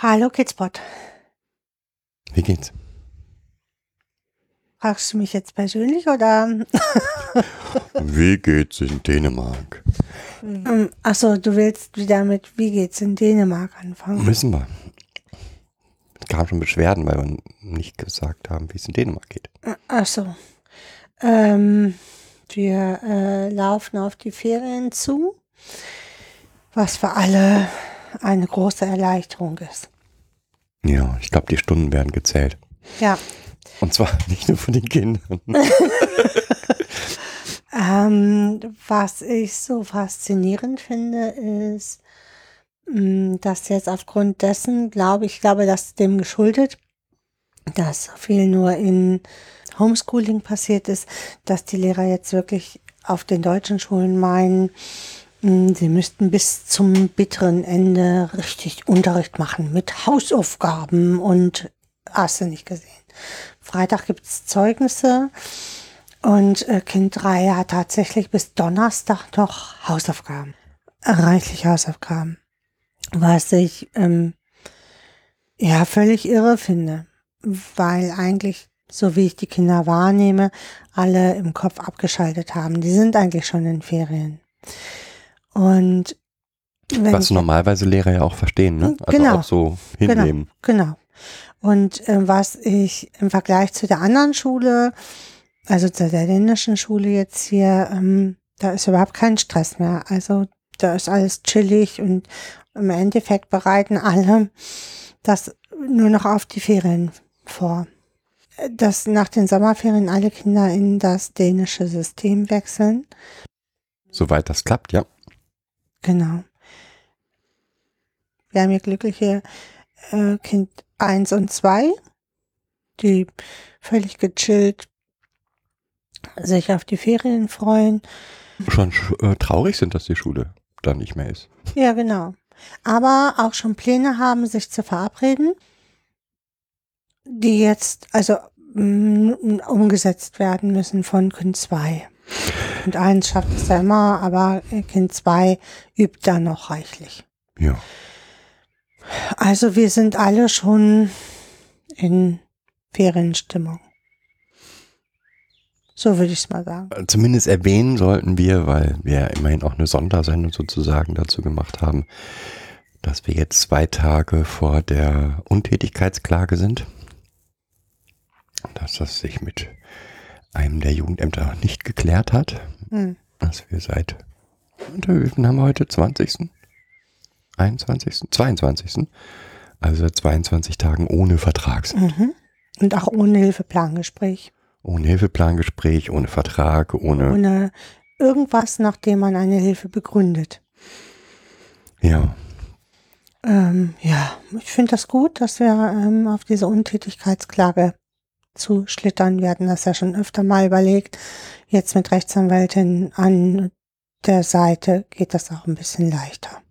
Hallo Kidspot. Wie geht's? Fragst du mich jetzt persönlich oder? Wie geht's in Dänemark? Ähm, Achso, du willst wieder mit Wie geht's in Dänemark anfangen? Müssen wir. Es kam schon Beschwerden, weil wir nicht gesagt haben, wie es in Dänemark geht. Achso. Ähm, wir äh, laufen auf die Ferien zu, was für alle eine große Erleichterung ist. Ja, ich glaube, die Stunden werden gezählt. Ja. Und zwar nicht nur von den Kindern. Ähm, was ich so faszinierend finde, ist, mh, dass jetzt aufgrund dessen, glaube ich, glaube, das ist dem geschuldet, dass viel nur in Homeschooling passiert ist, dass die Lehrer jetzt wirklich auf den deutschen Schulen meinen, sie müssten bis zum bitteren Ende richtig Unterricht machen mit Hausaufgaben und hast du nicht gesehen. Freitag gibt es Zeugnisse. Und äh, Kind 3 hat tatsächlich bis Donnerstag noch Hausaufgaben. Reichlich Hausaufgaben. Was ich ähm, ja völlig irre finde. Weil eigentlich, so wie ich die Kinder wahrnehme, alle im Kopf abgeschaltet haben. Die sind eigentlich schon in Ferien. Und Was normalerweise Lehrer ja auch verstehen, ne? Also Genau. auch so hinnehmen. Genau. Und äh, was ich im Vergleich zu der anderen Schule, also zu der dänischen Schule jetzt hier, ähm, da ist überhaupt kein Stress mehr. Also da ist alles chillig und im Endeffekt bereiten alle das nur noch auf die Ferien vor. Dass nach den Sommerferien alle Kinder in das dänische System wechseln. Soweit das klappt, ja. Genau. Wir haben hier glückliche äh, Kind 1 und 2, die völlig gechillt sich auf die Ferien freuen. Schon sch- äh, traurig sind, dass die Schule da nicht mehr ist. Ja, genau. Aber auch schon Pläne haben, sich zu verabreden, die jetzt also umgesetzt werden müssen von Kind 2. Und eins schafft es ja immer, aber Kind 2 übt da noch reichlich. Ja. Also wir sind alle schon in Ferienstimmung. So würde ich es mal sagen. Zumindest erwähnen sollten wir, weil wir ja immerhin auch eine Sondersendung sozusagen dazu gemacht haben, dass wir jetzt zwei Tage vor der Untätigkeitsklage sind. Dass das sich mit einem der Jugendämter noch nicht geklärt hat. Hm. Dass wir seit, wie viel haben wir heute? 20. 21. 22. Also seit 22 Tagen ohne Vertrag sind. Mhm. Und auch ohne Hilfeplangespräch. Ohne Hilfeplangespräch, ohne Vertrag, ohne, Ohne irgendwas, nachdem man eine Hilfe begründet. ja. Ähm, ja, ich finde das gut, dass wir ähm, auf diese Untätigkeitsklage zuschlittern. Wir hatten das ja schon öfter mal überlegt. Jetzt mit Rechtsanwältin an der Seite geht das auch ein bisschen leichter.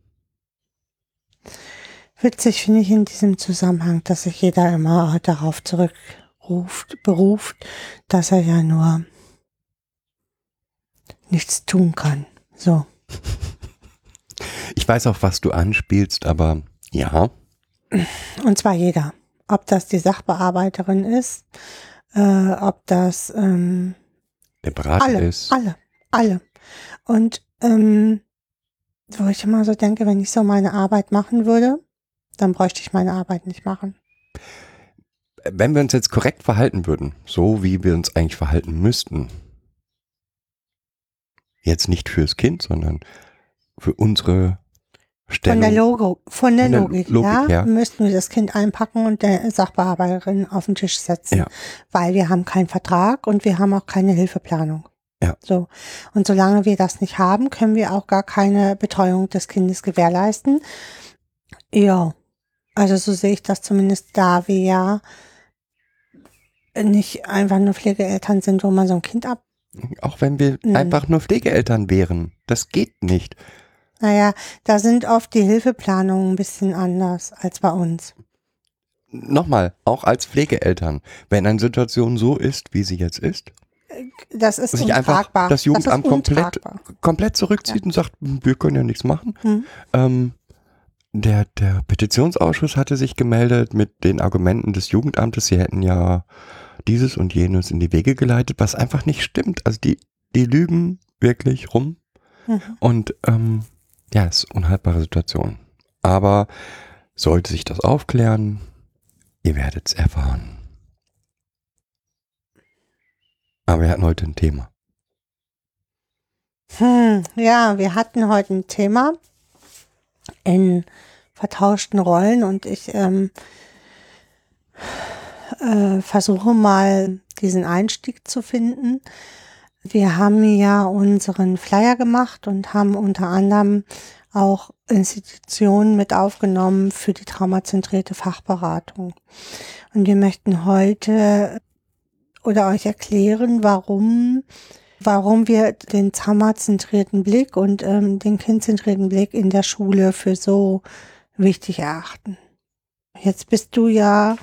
Witzig finde ich in diesem Zusammenhang, dass sich jeder immer darauf zurückruft, beruft, dass er ja nur nichts tun kann. So. Ich weiß auch, was du anspielst, aber ja, Und zwar jeder. Ob das die Sachbearbeiterin ist, äh, ob das ähm, der Berater alle, ist. alle, alle. Und ähm, wo ich immer so denke, wenn ich so meine Arbeit machen würde, dann bräuchte ich meine Arbeit nicht machen. Wenn wir uns jetzt korrekt verhalten würden, so wie wir uns eigentlich verhalten müssten, jetzt nicht fürs Kind, sondern für unsere Von Stellung. der, Logo, von der Von der Logik, Logik ja, her. müssten wir das Kind einpacken und der Sachbearbeiterin auf den Tisch setzen. Ja. Weil wir haben keinen Vertrag und wir haben auch keine Hilfeplanung. Ja. So. Und solange wir das nicht haben, können wir auch gar keine Betreuung des Kindes gewährleisten. Ja. Also so sehe ich das zumindest, da wir ja nicht einfach nur Pflegeeltern sind, wo man so ein Kind ab. Auch wenn wir Mhm. einfach nur Pflegeeltern wären. Das geht nicht. Naja, da sind oft die Hilfeplanungen ein bisschen anders als bei uns. Nochmal, auch als Pflegeeltern, wenn eine Situation so ist, wie sie jetzt ist, Das ist sich einfach das Jugendamt ist komplett, komplett zurückzieht und sagt, wir können ja nichts machen. Hm. Ähm, der, der Petitionsausschuss hatte sich gemeldet mit den Argumenten des Jugendamtes, sie hätten ja dieses und jenes in die Wege geleitet, was einfach nicht stimmt. Also die, die lügen wirklich rum Mhm. und ähm, ja, es ist unhaltbare Situation. Aber sollte sich das aufklären, ihr werdet es erfahren. Aber wir hatten heute ein Thema. Hm, ja, wir hatten heute ein Thema in vertauschten Rollen und ich ähm, äh, versuche mal diesen Einstieg zu finden. Wir haben ja unseren Flyer gemacht und haben unter anderem auch Institutionen mit aufgenommen für die traumazentrierte Fachberatung. Und wir möchten heute oder euch erklären, warum warum wir den traumazentrierten Blick und ähm, den kindzentrierten Blick in der Schule für so wichtig erachten. Jetzt bist du ja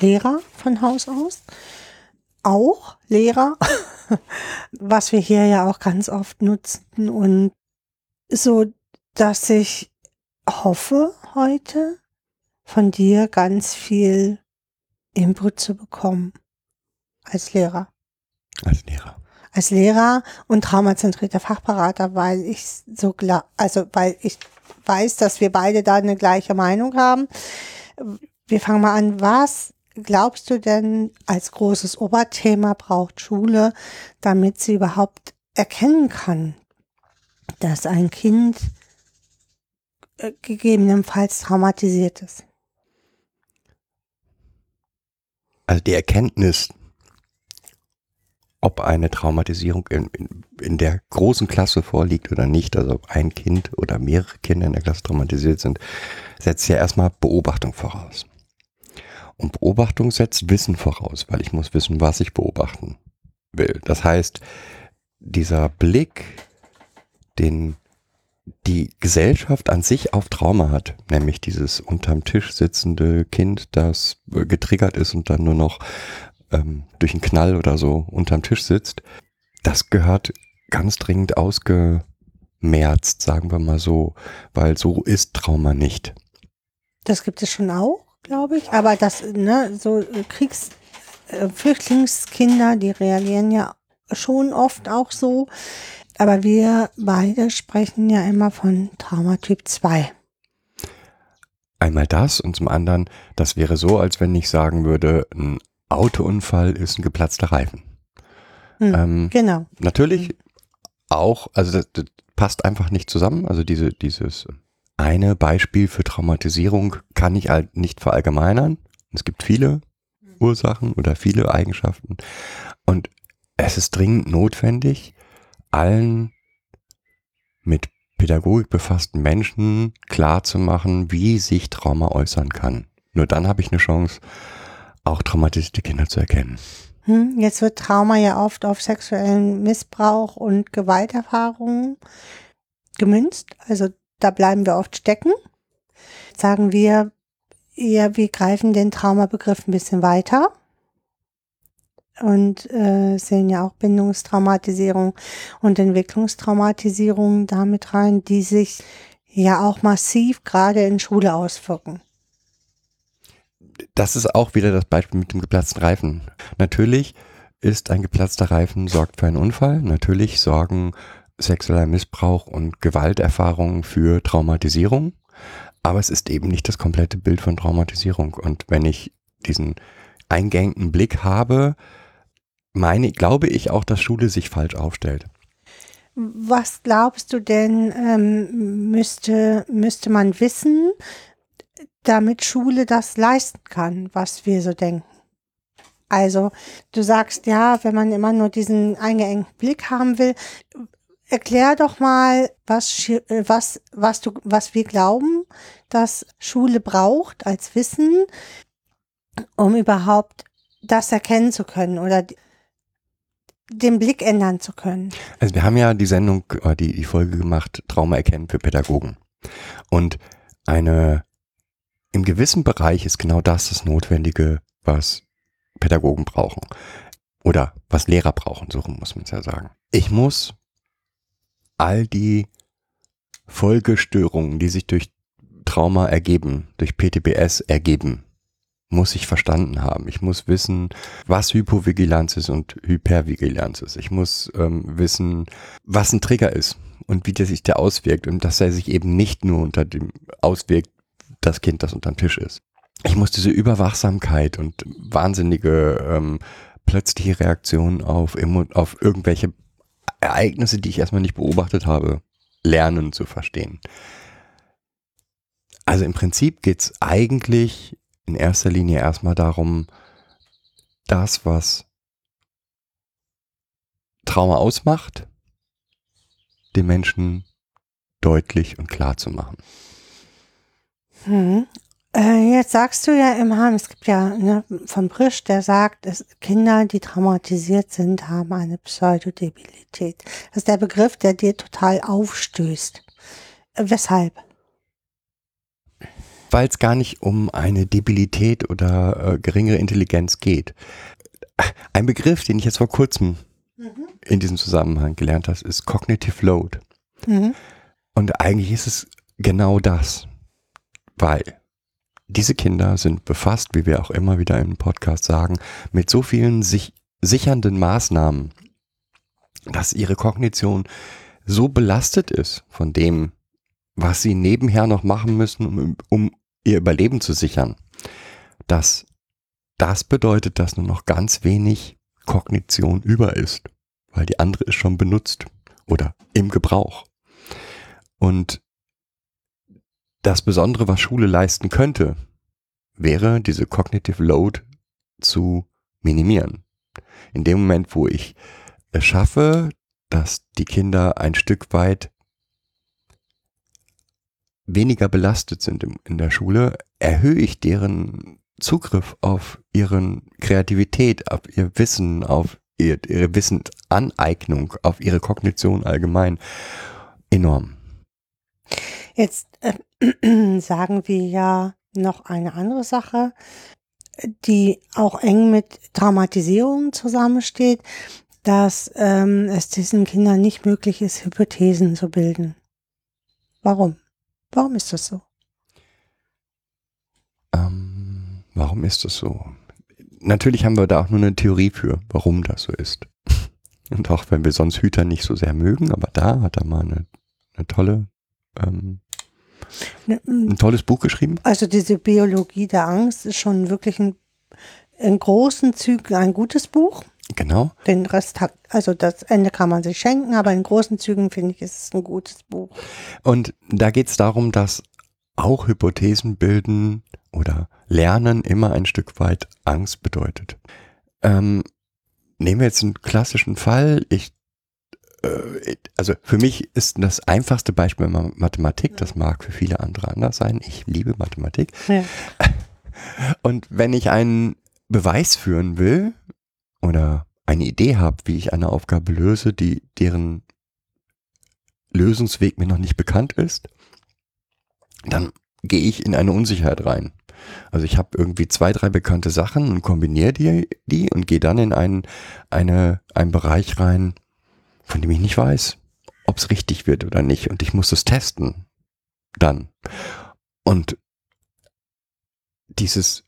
Lehrer von Haus aus, auch Lehrer, was wir hier ja auch ganz oft nutzen und so, dass ich hoffe heute von dir ganz viel Input zu bekommen als Lehrer Als Lehrer. als Lehrer und traumazentrierter Fachberater, weil ich so gla- also weil ich weiß, dass wir beide da eine gleiche Meinung haben. Wir fangen mal an. Was glaubst du denn als großes Oberthema braucht Schule, damit sie überhaupt erkennen kann, dass ein Kind äh, gegebenenfalls traumatisiert ist? Also die Erkenntnis, ob eine Traumatisierung in, in, in der großen Klasse vorliegt oder nicht, also ob ein Kind oder mehrere Kinder in der Klasse traumatisiert sind, setzt ja erstmal Beobachtung voraus. Und Beobachtung setzt Wissen voraus, weil ich muss wissen, was ich beobachten will. Das heißt, dieser Blick, den die Gesellschaft an sich auf Trauma hat, nämlich dieses unterm Tisch sitzende Kind, das äh, getriggert ist und dann nur noch ähm, durch einen Knall oder so unterm Tisch sitzt, das gehört ganz dringend ausgemerzt, sagen wir mal so, weil so ist Trauma nicht. Das gibt es schon auch, glaube ich. Aber das, ne, so äh, Kriegs-, äh, Flüchtlingskinder, die reagieren ja schon oft auch so. Aber wir beide sprechen ja immer von Traumatyp 2. Einmal das und zum anderen, das wäre so, als wenn ich sagen würde, ein Autounfall ist ein geplatzter Reifen. Hm, Ähm, genau. Natürlich auch, also das, das passt einfach nicht zusammen. Also diese, dieses eine Beispiel für Traumatisierung kann ich halt nicht verallgemeinern. Es gibt viele Ursachen oder viele Eigenschaften. Und es ist dringend notwendig, allen mit Pädagogik befassten Menschen klarzumachen, wie sich Trauma äußern kann. Nur dann habe ich eine Chance, auch traumatisierte Kinder zu erkennen. Hm, jetzt wird Trauma ja oft auf sexuellen Missbrauch und Gewalterfahrungen gemünzt. Also da bleiben wir oft stecken. Sagen wir eher, wir greifen den Traumabegriff ein bisschen weiter und äh, sehen ja auch Bindungstraumatisierung und Entwicklungstraumatisierung damit rein, die sich ja auch massiv gerade in Schule auswirken. das ist auch wieder das Beispiel mit dem geplatzten Reifen. Natürlich ist ein geplatzter Reifen sorgt für einen Unfall. Natürlich sorgen sexueller Missbrauch und Gewalterfahrungen für Traumatisierung. Aber es ist eben nicht das komplette Bild von Traumatisierung. Und wenn ich diesen eingängten Blick habe, meine, glaube ich auch, dass Schule sich falsch aufstellt. Was glaubst du denn, ähm, müsste, müsste man wissen, damit Schule das leisten kann, was wir so denken? Also, du sagst ja, wenn man immer nur diesen eingeengten Blick haben will, erklär doch mal, was, äh, was, was, du, was wir glauben, dass Schule braucht als Wissen, um überhaupt das erkennen zu können oder den Blick ändern zu können. Also wir haben ja die Sendung, äh, die, die Folge gemacht, Trauma erkennen für Pädagogen. Und eine, im gewissen Bereich ist genau das das Notwendige, was Pädagogen brauchen. Oder was Lehrer brauchen, so muss man es ja sagen. Ich muss all die Folgestörungen, die sich durch Trauma ergeben, durch PTBS ergeben, muss ich verstanden haben. Ich muss wissen, was Hypovigilanz ist und Hypervigilanz ist. Ich muss ähm, wissen, was ein Trigger ist und wie der sich der auswirkt und dass er sich eben nicht nur unter dem auswirkt, das Kind, das unterm Tisch ist. Ich muss diese Überwachsamkeit und wahnsinnige ähm, plötzliche Reaktionen auf, auf irgendwelche Ereignisse, die ich erstmal nicht beobachtet habe, lernen zu verstehen. Also im Prinzip geht's eigentlich in erster Linie erstmal darum, das, was Trauma ausmacht, den Menschen deutlich und klar zu machen. Mhm. Äh, jetzt sagst du ja immer, es gibt ja ne, von Brisch, der sagt, es, Kinder, die traumatisiert sind, haben eine Pseudodebilität. Das ist der Begriff, der dir total aufstößt. Äh, weshalb? Weil es gar nicht um eine Debilität oder äh, geringere Intelligenz geht. Ein Begriff, den ich jetzt vor kurzem in diesem Zusammenhang gelernt habe, ist Cognitive Load. Mhm. Und eigentlich ist es genau das, weil diese Kinder sind befasst, wie wir auch immer wieder im Podcast sagen, mit so vielen sich sichernden Maßnahmen, dass ihre Kognition so belastet ist von dem, was sie nebenher noch machen müssen, um, um ihr Überleben zu sichern, dass das bedeutet, dass nur noch ganz wenig Kognition über ist, weil die andere ist schon benutzt oder im Gebrauch. Und das Besondere, was Schule leisten könnte, wäre diese Cognitive Load zu minimieren. In dem Moment, wo ich es schaffe, dass die Kinder ein Stück weit weniger belastet sind in der Schule, erhöhe ich deren Zugriff auf ihren Kreativität, auf ihr Wissen, auf ihr, ihre Wissensaneignung, auf ihre Kognition allgemein enorm. Jetzt äh, sagen wir ja noch eine andere Sache, die auch eng mit Traumatisierung zusammensteht, dass ähm, es diesen Kindern nicht möglich ist, Hypothesen zu bilden. Warum? Warum ist das so? Ähm, warum ist das so? Natürlich haben wir da auch nur eine Theorie für, warum das so ist. Und auch wenn wir sonst Hüter nicht so sehr mögen, aber da hat er mal eine, eine tolle, ähm, ein tolles Buch geschrieben. Also diese Biologie der Angst ist schon wirklich ein, in großen Zügen ein gutes Buch. Genau. Den Rest hat, also das Ende kann man sich schenken, aber in großen Zügen finde ich, ist es ein gutes Buch. Und da geht es darum, dass auch Hypothesen bilden oder lernen immer ein Stück weit Angst bedeutet. Ähm, nehmen wir jetzt einen klassischen Fall. Ich, also für mich ist das einfachste Beispiel Ma- Mathematik. Das mag für viele andere anders sein. Ich liebe Mathematik. Ja. Und wenn ich einen Beweis führen will oder eine Idee habe, wie ich eine Aufgabe löse, die deren Lösungsweg mir noch nicht bekannt ist, dann gehe ich in eine Unsicherheit rein. Also ich habe irgendwie zwei, drei bekannte Sachen und kombiniere die, die und gehe dann in einen, eine, einen Bereich rein, von dem ich nicht weiß, ob es richtig wird oder nicht. Und ich muss es testen. Dann. Und dieses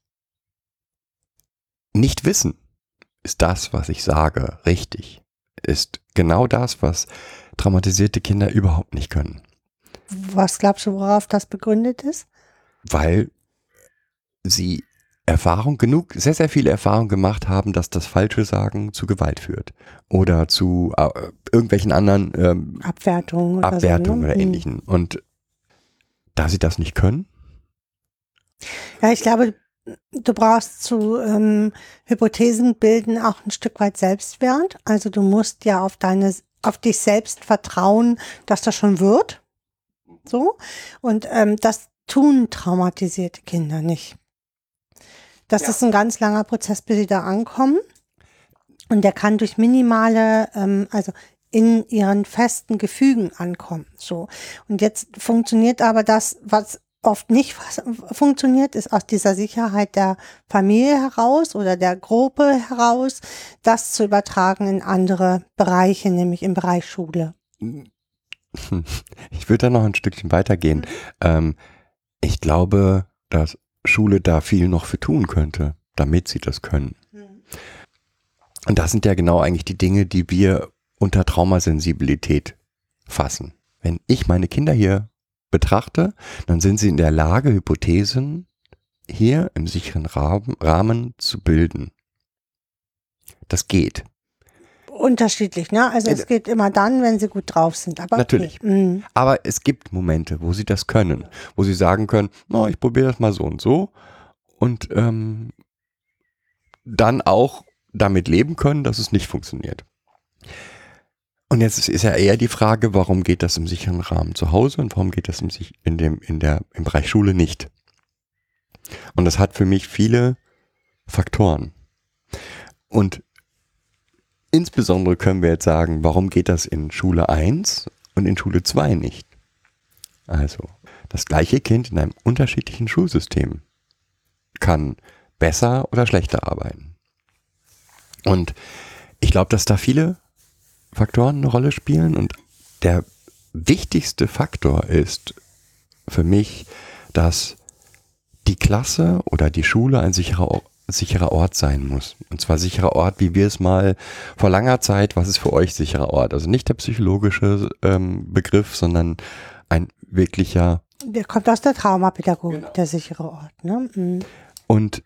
Nicht-Wissen ist das, was ich sage, richtig. Ist genau das, was traumatisierte Kinder überhaupt nicht können. Was glaubst du, worauf das begründet ist? weil sie Erfahrung genug, sehr, sehr viele Erfahrung gemacht haben, dass das falsche Sagen zu Gewalt führt. Oder zu äh, irgendwelchen anderen ähm, Abwertung oder Abwertungen so, ne? oder ähnlichen. Und da sie das nicht können, Ja, ich glaube, du brauchst zu ähm, Hypothesen bilden auch ein Stück weit Selbstwert. Also du musst ja auf deine auf dich selbst vertrauen, dass das schon wird. So. Und ähm, das tun traumatisierte Kinder nicht. Das Ja. ist ein ganz langer Prozess, bis sie da ankommen. Und der kann durch minimale, ähm, also in ihren festen Gefügen ankommen. So. Und jetzt funktioniert aber das, was oft nicht funktioniert, ist aus dieser Sicherheit der Familie heraus oder der Gruppe heraus, das zu übertragen in andere Bereiche, nämlich im Bereich Schule. Ich würde da noch ein Stückchen weitergehen. Ähm, ich glaube, dass Schule da viel noch für tun könnte, damit sie das können. Und das sind ja genau eigentlich die Dinge, die wir unter Traumasensibilität fassen. Wenn ich meine Kinder hier betrachte, dann sind sie in der Lage, Hypothesen hier im sicheren Rahmen, Rahmen zu bilden. Das geht. Unterschiedlich, ne? Also es geht immer dann, wenn sie gut drauf sind. Aber Natürlich. Okay. Mhm. Aber es gibt Momente, wo sie das können, wo sie sagen können, na, ich probiere das mal so und so und ähm, dann auch damit leben können, dass es nicht funktioniert. Und jetzt ist- ja eher die Frage, warum geht das im sicheren Rahmen zu Hause und warum geht das im, in dem, in der, im Bereich Schule nicht? Und das hat für mich viele Faktoren. Und insbesondere können wir jetzt sagen, warum geht das in Schule 1 und in Schule 2 nicht? Also, das gleiche Kind in einem unterschiedlichen Schulsystem kann besser oder schlechter arbeiten. Und ich glaube, dass da viele Faktoren eine Rolle spielen und der wichtigste Faktor ist für mich, dass die Klasse oder die Schule ein sicherer, sicherer Ort sein muss. Und zwar sicherer Ort, wie wir es mal vor langer Zeit, was ist für euch sicherer Ort? Also nicht der psychologische ähm, Begriff, sondern ein wirklicher Der kommt aus der Traumapädagogik, Genau. der sichere Ort. Ne? Mhm. Und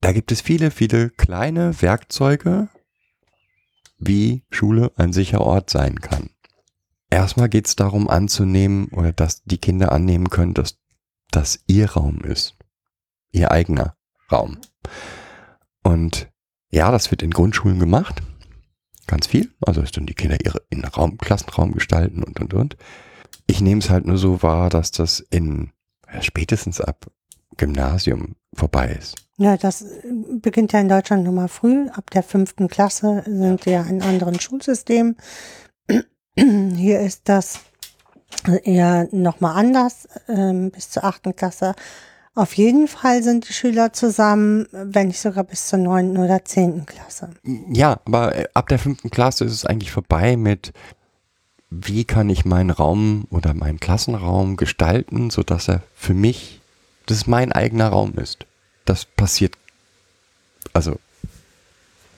da gibt es viele, viele kleine Werkzeuge, wie Schule ein sicherer Ort sein kann. Erstmal geht es darum anzunehmen oder dass die Kinder annehmen können, dass das ihr Raum ist. Ihr eigener Raum. Und ja, das wird in Grundschulen gemacht. Ganz viel. Also dass dann die Kinder ihre in Raum, Klassenraum gestalten und und und. Ich nehme es halt nur so wahr, dass das in ja, spätestens ab Gymnasium vorbei ist. Ja, das äh, beginnt ja in Deutschland nochmal früh. Ab der fünften Klasse sind wir in anderen Schulsystemen. Hier ist das eher nochmal anders, ähm, bis zur achten Klasse. Auf jeden Fall sind die Schüler zusammen, wenn nicht sogar bis zur neunten oder zehnten Klasse. Ja, aber äh, ab der fünften Klasse ist es eigentlich vorbei mit, wie kann ich meinen Raum oder meinen Klassenraum gestalten, sodass er für mich, das ist mein eigener Raum ist. Das passiert, also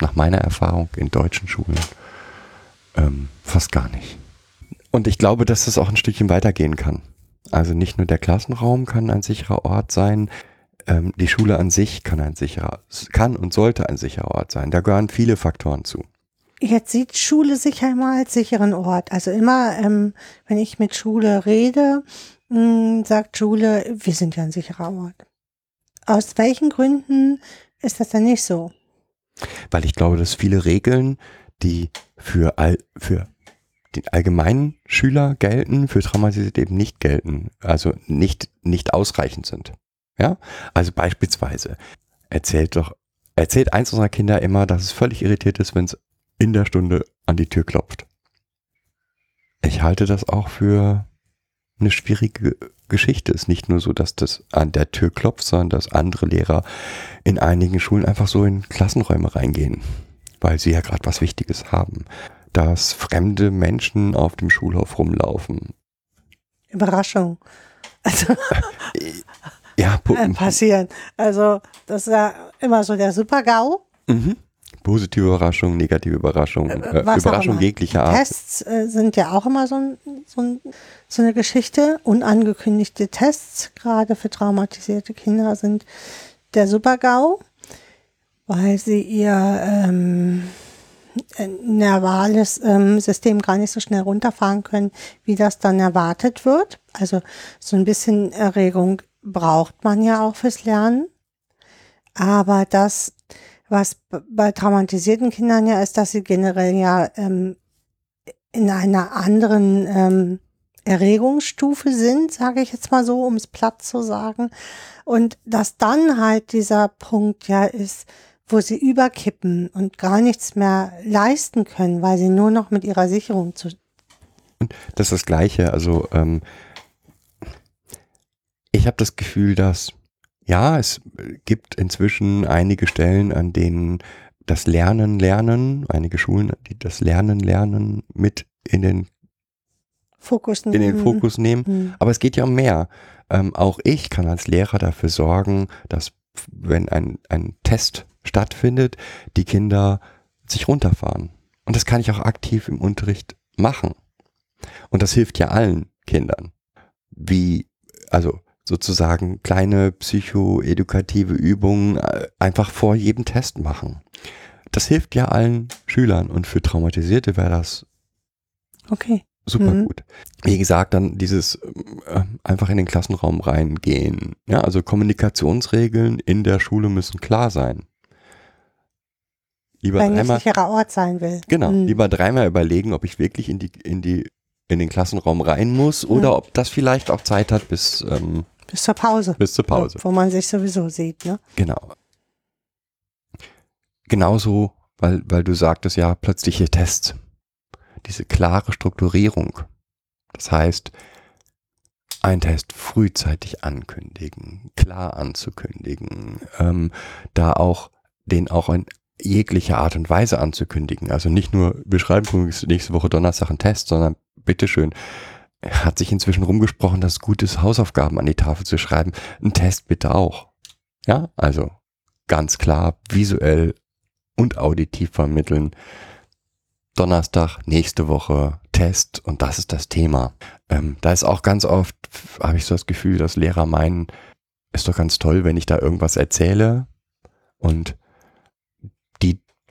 nach meiner Erfahrung in deutschen Schulen, ähm, fast gar nicht. Und ich glaube, dass das auch ein Stückchen weitergehen kann. Also nicht nur der Klassenraum kann ein sicherer Ort sein, ähm, die Schule an sich kann ein sicherer, kann und sollte ein sicherer Ort sein. Da gehören viele Faktoren zu. Jetzt sieht Schule sich ja immer als sicheren Ort. Also immer, ähm, wenn ich mit Schule rede, mh, sagt Schule, wir sind ja ein sicherer Ort. Aus welchen Gründen ist das denn nicht so? Weil ich glaube, dass viele Regeln, die für, all, für den allgemeinen Schüler gelten, für traumatisiert eben nicht gelten, also nicht, nicht ausreichend sind. Ja, also beispielsweise erzählt doch, erzählt eins unserer Kinder immer, dass es völlig irritiert ist, wenn es in der Stunde an die Tür klopft. Ich halte das auch für eine schwierige Geschichte. Es ist nicht nur so, dass das an der Tür klopft, sondern dass andere Lehrer in einigen Schulen einfach so in Klassenräume reingehen, weil sie ja gerade was Wichtiges haben. Dass fremde Menschen auf dem Schulhof rumlaufen. Überraschung. Also Ja, äh, passieren. Also das ist ja immer so der Super-GAU. mhm. positive Überraschung, negative Überraschung, äh, auch Überraschung jeglicher Art. Tests äh, sind ja auch immer so, ein, so, ein, so eine Geschichte. Unangekündigte Tests, gerade für traumatisierte Kinder, sind der Super-GAU, weil sie ihr ähm, äh, nervales ähm, System gar nicht so schnell runterfahren können, wie das dann erwartet wird. Also so ein bisschen Erregung braucht man ja auch fürs Lernen. Aber das, was bei traumatisierten Kindern ja ist, dass sie generell ja ähm, in einer anderen ähm, Erregungsstufe sind, sage ich jetzt mal so, um es platt zu sagen. Und dass dann halt dieser Punkt ja ist, wo sie überkippen und gar nichts mehr leisten können, weil sie nur noch mit ihrer Sicherung zu. Und das ist das Gleiche. Also ähm, ich habe das Gefühl, dass ja, es gibt inzwischen einige Stellen, an denen das Lernen lernen, einige Schulen, die das Lernen lernen mit in den Fokus in den Fokus nehmen. Mhm. Aber es geht ja um mehr. Ähm, auch ich kann als Lehrer dafür sorgen, dass wenn ein, ein Test stattfindet, die Kinder sich runterfahren. Und das kann ich auch aktiv im Unterricht machen. Und das hilft ja allen Kindern. Wie, also sozusagen kleine psychoedukative Übungen äh, einfach vor jedem Test machen. Das hilft ja allen Schülern und für Traumatisierte wäre das Okay. super Mhm. gut. Wie gesagt, dann dieses äh, einfach in den Klassenraum reingehen. Ja, also Kommunikationsregeln in der Schule müssen klar sein. Lieber Wenn ich dreimal, sicherer Ort sein will. genau, Mhm. lieber dreimal überlegen, ob ich wirklich in die, in die, in den Klassenraum rein muss oder Mhm. ob das vielleicht auch Zeit hat bis, ähm, Bis zur Pause. bis zur Pause. Wo man sich sowieso sieht, ne? Genau. Genauso, weil, weil du sagtest, ja, plötzliche Tests. Diese klare Strukturierung. Das heißt, ein Test frühzeitig ankündigen, klar anzukündigen, ähm, da auch den auch in jeglicher Art und Weise anzukündigen. Also nicht nur, wir schreiben nächste Woche Donnerstag einen Test, sondern bitteschön, hat sich inzwischen rumgesprochen, dass es gut ist, Hausaufgaben an die Tafel zu schreiben. Ein Test bitte auch. Ja, also ganz klar visuell und auditiv vermitteln. Donnerstag, nächste Woche Test und das ist das Thema. Ähm, da ist auch ganz oft, habe ich so das Gefühl, dass Lehrer meinen, ist doch ganz toll, wenn ich da irgendwas erzähle und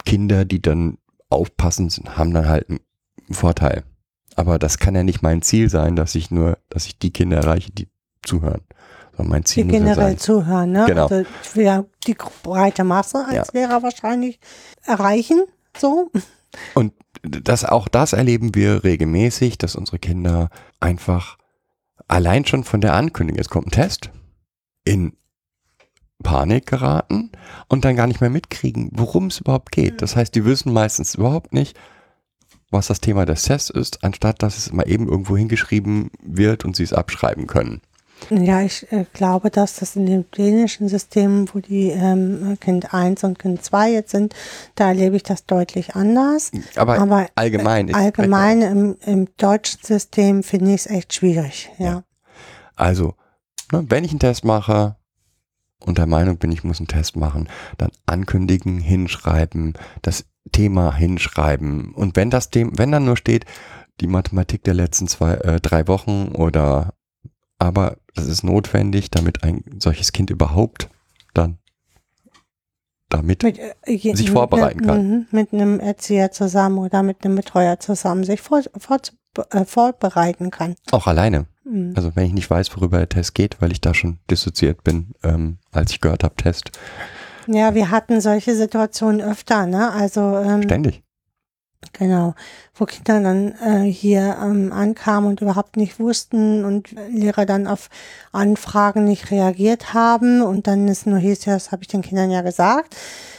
Kinder, die dann aufpassen, sind, haben dann halt einen Vorteil. Aber das kann ja nicht mein Ziel sein, dass ich nur, dass ich die Kinder erreiche, die zuhören. Sondern mein Die Ziel muss ja generell sein. zuhören, ne? Genau. Also ja die breite Masse als Lehrer wahrscheinlich erreichen. So. Und das, auch das erleben wir regelmäßig, dass unsere Kinder einfach allein schon von der Ankündigung, es kommt ein Test, in Panik geraten und dann gar nicht mehr mitkriegen, worum es überhaupt geht. Das heißt, die wissen meistens überhaupt nicht, was das Thema des Tests ist, anstatt dass es mal eben irgendwo hingeschrieben wird und sie es abschreiben können. Ja, ich äh, glaube, dass das in den dänischen Systemen, wo die ähm, Kind 1 und Kind 2 jetzt sind, da erlebe ich das deutlich anders. Aber, Aber allgemein. spreche- allgemein im, im deutschen System finde ich es echt schwierig. Ja. Ja. Also, ne, wenn ich einen Test mache und der Meinung bin, ich muss einen Test machen, dann ankündigen, hinschreiben, das Thema hinschreiben. Und wenn das dem, wenn dann nur steht, die Mathematik der letzten zwei, äh, drei Wochen oder aber das ist notwendig, damit ein solches Kind überhaupt dann damit Mit, äh, Sich vorbereiten einem- kann. mhm, Mit einem Erzieher zusammen oder mit einem Betreuer zusammen sich vor, vor, vorbereiten kann. auch alleine. Mhm. Also wenn ich nicht weiß, worüber der Test geht, weil ich da schon dissoziiert bin, ähm, als ich gehört habe, Test, Ja, wir hatten solche Situationen öfter, ne? Also ähm, ständig. Genau, wo Kinder dann äh, hier ähm, ankamen und überhaupt nicht wussten und Lehrer dann auf Anfragen nicht reagiert haben und dann ist nur hieß, ja, das habe ich den Kindern ja gesagt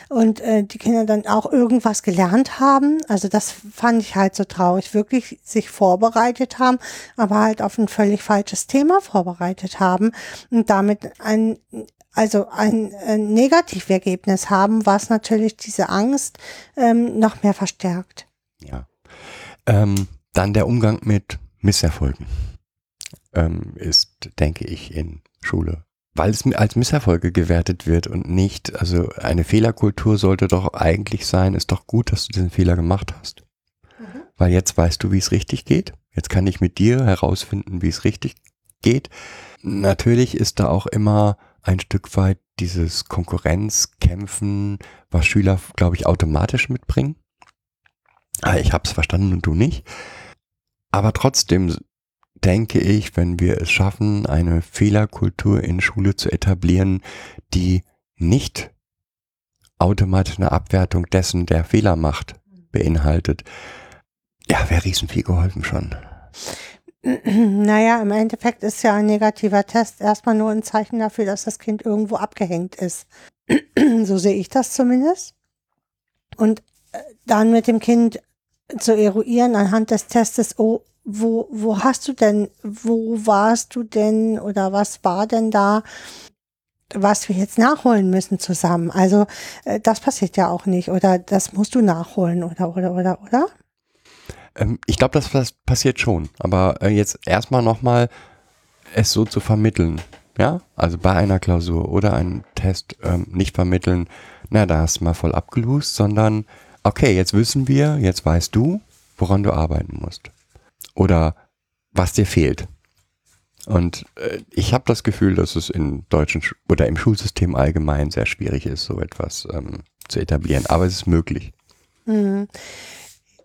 und äh, die Kinder dann auch irgendwas gelernt haben. Also das fand ich halt so traurig, wirklich sich vorbereitet haben, aber halt auf ein völlig falsches Thema vorbereitet haben und damit ein also ein, ein Negativergebnis haben, was natürlich diese Angst ähm, noch mehr verstärkt. Ja. Ähm, dann der Umgang mit Misserfolgen ähm, ist, denke ich, in Schule. Weil es als Misserfolge gewertet wird und nicht, also eine Fehlerkultur sollte doch eigentlich sein, ist doch gut, dass du diesen Fehler gemacht hast. Weil jetzt weißt du, wie es richtig geht. Jetzt kann ich mit dir herausfinden, wie es richtig geht. Natürlich ist da auch immer ein Stück weit dieses Konkurrenzkämpfen, was Schüler, glaube ich, automatisch mitbringen. Ah, Ich habe es verstanden und du nicht. Aber trotzdem denke ich, wenn wir es schaffen, eine Fehlerkultur in Schule zu etablieren, die nicht automatisch eine Abwertung dessen, der Fehler macht, beinhaltet, Ja, wäre riesen viel geholfen schon. Naja, im Endeffekt ist ja ein negativer Test erstmal nur ein Zeichen dafür, dass das Kind irgendwo abgehängt ist. so sehe ich das zumindest. Und dann mit dem Kind zu eruieren anhand des Testes, oh, wo, wo hast du denn, wo warst du denn oder was war denn da, was wir jetzt nachholen müssen zusammen. Also äh, das passiert ja auch nicht oder das musst du nachholen oder oder oder oder? Ähm, ich glaube, das, das passiert schon. Aber äh, jetzt erstmal nochmal es so zu vermitteln. Ja, also bei einer Klausur oder einem Test ähm, nicht vermitteln, na, da hast du mal voll abgelust, sondern okay, jetzt wissen wir, jetzt weißt du, woran du arbeiten musst. Oder was dir fehlt. Und äh, ich habe das Gefühl, dass es in deutschen Sch oder im Schulsystem allgemein sehr schwierig ist, so etwas ähm, zu etablieren. Aber es ist möglich. Mhm.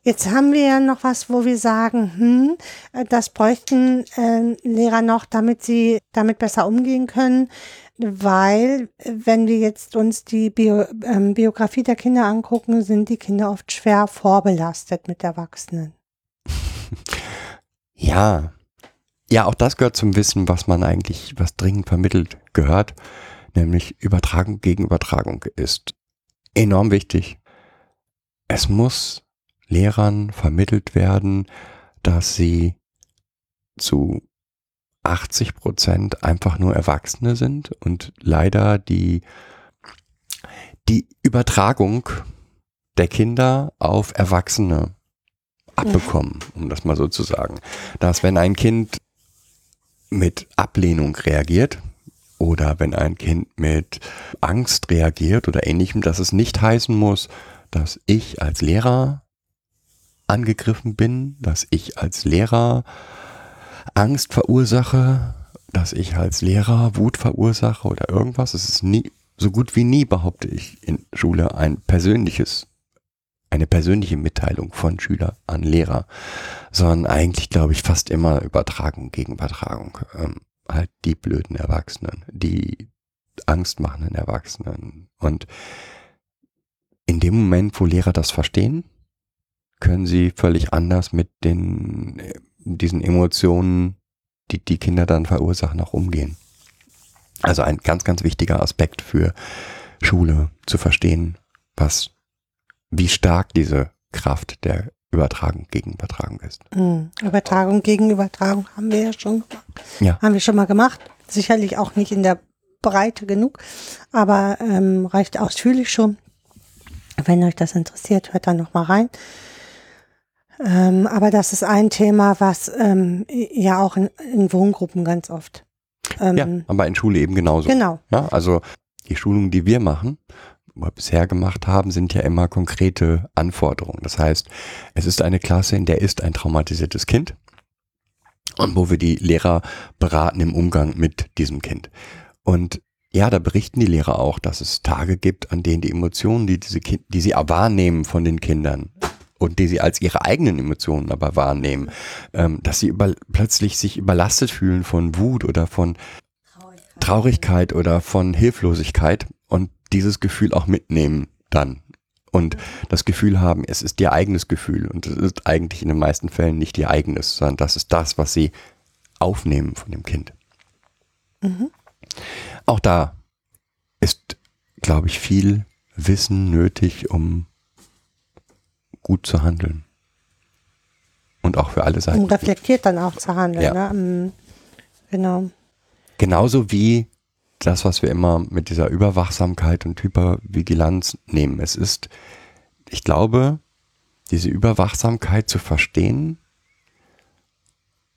Jetzt haben wir ja noch was, wo wir sagen, hm, äh, das bräuchten äh, Lehrer noch, damit sie damit besser umgehen können, weil äh, wenn wir jetzt uns die Bio, ähm, Biografie der Kinder angucken, sind die Kinder oft schwer vorbelastet mit Erwachsenen. Ja, ja, auch das gehört zum Wissen, was man eigentlich, was dringend vermittelt gehört, nämlich Übertragung gegen Übertragung ist enorm wichtig. Es muss Lehrern vermittelt werden, dass sie zu 80 Prozent einfach nur Erwachsene sind und leider die, die Übertragung der Kinder auf Erwachsene abbekommen, um das mal so zu sagen. Dass wenn ein Kind mit Ablehnung reagiert oder wenn ein Kind mit Angst reagiert oder ähnlichem, dass es nicht heißen muss, dass ich als Lehrer angegriffen bin, dass ich als Lehrer Angst verursache, dass ich als Lehrer Wut verursache oder irgendwas. Es ist nie, so gut wie nie behaupte ich in Schule ein persönliches, eine persönliche Mitteilung von Schüler an Lehrer, sondern eigentlich glaube ich fast immer Übertragung gegen Übertragung. Ähm, halt die blöden Erwachsenen, die angstmachenden Erwachsenen. Und in dem Moment, wo Lehrer das verstehen, können sie völlig anders mit den, diesen Emotionen, die die Kinder dann verursachen, auch umgehen. Also ein ganz, ganz wichtiger Aspekt für Schule zu verstehen, was, wie stark diese Kraft der Übertragung gegen Übertragung ist. Mhm. Übertragung gegen Übertragung haben wir ja schon gemacht. Ja. Haben wir schon mal gemacht. Sicherlich auch nicht in der Breite genug, aber ähm, reicht ausführlich schon. Wenn euch das interessiert, hört da noch mal rein. Ähm, aber das ist ein Thema, was ähm, ja auch in, in, Wohngruppen ganz oft. Ähm, ja, aber in Schule eben genauso. Genau. Ja, also die Schulungen, die wir machen, oder bisher gemacht haben, sind ja immer konkrete Anforderungen. Das heißt, es ist eine Klasse, in der ist ein traumatisiertes Kind und wo wir die Lehrer beraten im Umgang mit diesem Kind. Und ja, da berichten die Lehrer auch, dass es Tage gibt, an denen die Emotionen, die diese kind, die sie wahrnehmen von den Kindern, und die sie als ihre eigenen Emotionen aber wahrnehmen, ähm, dass sie über, plötzlich sich überlastet fühlen von Wut oder von Traurigkeit. Traurigkeit oder von Hilflosigkeit und dieses Gefühl auch mitnehmen dann und das Gefühl haben, es ist ihr eigenes Gefühl und es ist eigentlich in den meisten Fällen nicht ihr eigenes, sondern das ist das, was sie aufnehmen von dem Kind. Mhm. Auch da ist, glaube ich, viel Wissen nötig, um gut zu handeln. Und auch für alle Seiten. Und reflektiert dann auch zu handeln. Ja. Ne? Mhm. Genau. Genauso wie das, was wir immer mit dieser Überwachsamkeit und Hypervigilanz nehmen. Es ist, ich glaube, diese Überwachsamkeit zu verstehen,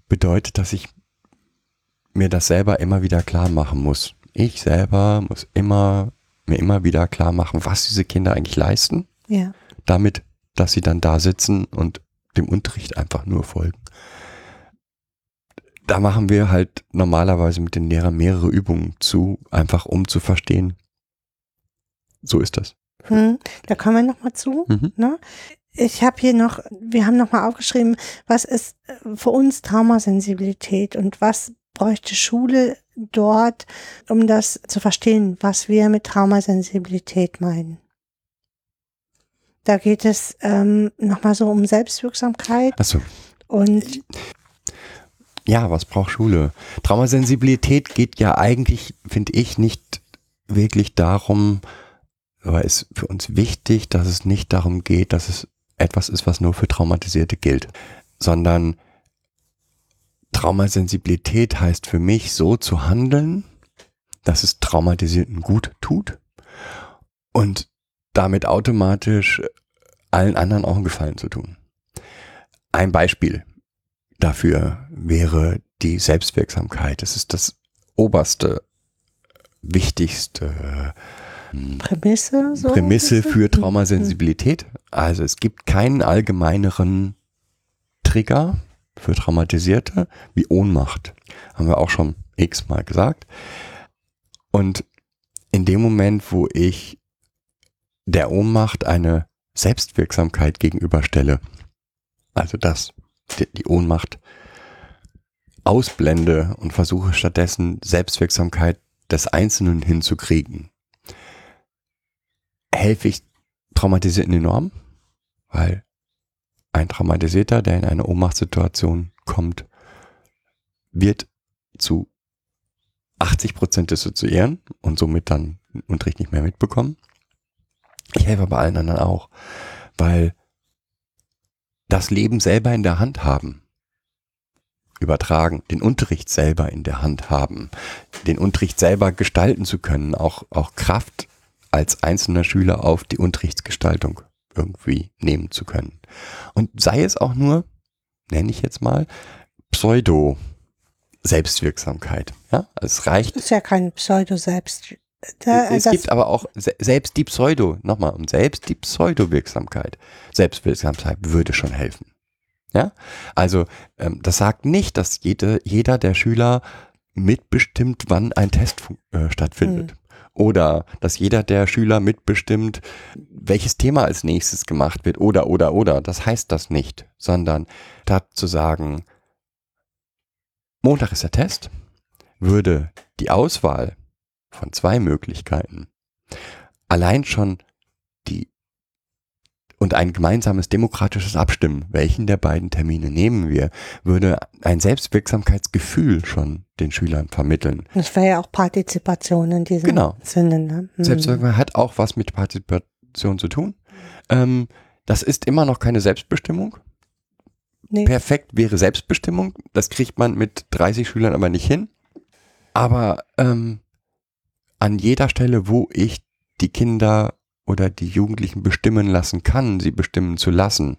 bedeutet, dass ich mir das selber immer wieder klar machen muss. Ich selber muss immer, mir immer wieder klar machen, was diese Kinder eigentlich leisten. Ja. Damit dass sie dann da sitzen und dem Unterricht einfach nur folgen. Da machen wir halt normalerweise mit den Lehrern mehrere Übungen zu, einfach um zu verstehen. So ist das. Hm, da kommen wir nochmal zu. Mhm. Ne? Ich habe hier noch, wir haben nochmal aufgeschrieben, was ist für uns Traumasensibilität und was bräuchte Schule dort, um das zu verstehen, was wir mit Traumasensibilität meinen. Da geht es ähm, nochmal so um Selbstwirksamkeit Achso. und Ja, was braucht Schule? Traumasensibilität geht ja eigentlich, finde ich, nicht wirklich darum, aber ist für uns wichtig, dass es nicht darum geht, dass es etwas ist, was nur für Traumatisierte gilt, sondern Traumasensibilität heißt für mich so zu handeln, dass es Traumatisierten gut tut und damit automatisch allen anderen auch einen Gefallen zu tun. Ein Beispiel dafür wäre die Selbstwirksamkeit. Es ist das oberste, wichtigste Prämisse. So Prämisse für Traumasensibilität. Also es gibt keinen allgemeineren Trigger für Traumatisierte wie Ohnmacht. Haben wir auch schon x-mal gesagt. Und in dem Moment, wo ich der Ohnmacht eine Selbstwirksamkeit gegenüberstelle, also das, die, Ohnmacht ausblende und versuche stattdessen Selbstwirksamkeit des Einzelnen hinzukriegen, helfe ich Traumatisierten enorm, weil ein Traumatisierter, der in eine Ohnmachtssituation kommt, wird zu 80 Prozent dissoziieren und somit dann Unterricht nicht mehr mitbekommen. Ich helfe aber allen anderen auch, weil das Leben selber in der Hand haben, übertragen, den Unterricht selber in der Hand haben, den Unterricht selber gestalten zu können, auch, auch Kraft als einzelner Schüler auf die Unterrichtsgestaltung irgendwie nehmen zu können. Und sei es auch nur, nenne ich jetzt mal, Pseudo Selbstwirksamkeit. Ja, es reicht. Das ist ja kein Pseudo-Selbst. Da, es gibt aber auch se- selbst die Pseudo, nochmal, und selbst die Pseudo-Wirksamkeit, Selbstwirksamkeit würde schon helfen. Ja, also ähm, das sagt nicht, dass jede, jeder der Schüler mitbestimmt, wann ein Test äh, stattfindet. Oder dass jeder der Schüler mitbestimmt, welches Thema als nächstes gemacht wird. Oder, oder, oder. Das heißt das nicht, sondern statt zu sagen, Montag ist der Test, würde die Auswahl von zwei Möglichkeiten allein schon die und ein gemeinsames demokratisches Abstimmen, welchen der beiden Termine nehmen wir, würde ein Selbstwirksamkeitsgefühl schon den Schülern vermitteln. das wäre ja auch Partizipation in diesem Genau. Sinne. Ne? Hm. Selbstwirksamkeit hat auch was mit Partizipation zu tun. Ähm, das ist immer noch keine Selbstbestimmung. Nee. Perfekt wäre Selbstbestimmung. Das kriegt man mit 30 Schülern aber nicht hin. Aber ähm, an jeder Stelle, wo ich die Kinder oder die Jugendlichen bestimmen lassen kann, sie bestimmen zu lassen,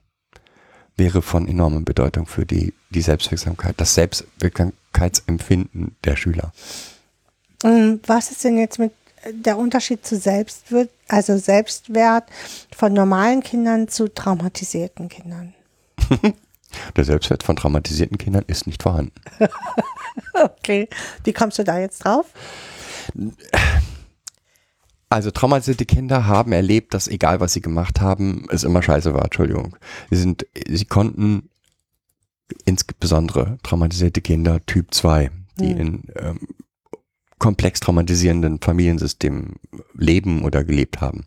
wäre von enormer Bedeutung für die, die Selbstwirksamkeit, das Selbstwirksamkeitsempfinden der Schüler. Und was ist denn jetzt mit äh, der Unterschied zu Selbstwert, also Selbstwert von normalen Kindern zu traumatisierten Kindern? Der Selbstwert von traumatisierten Kindern ist nicht vorhanden. Okay. Wie kommst du da jetzt drauf? Also traumatisierte Kinder haben erlebt, dass egal was sie gemacht haben, es immer scheiße war, Entschuldigung. Sie sind, sie konnten insbesondere traumatisierte Kinder Typ 2, die Hm. in ähm, komplex traumatisierenden Familiensystemen leben oder gelebt haben.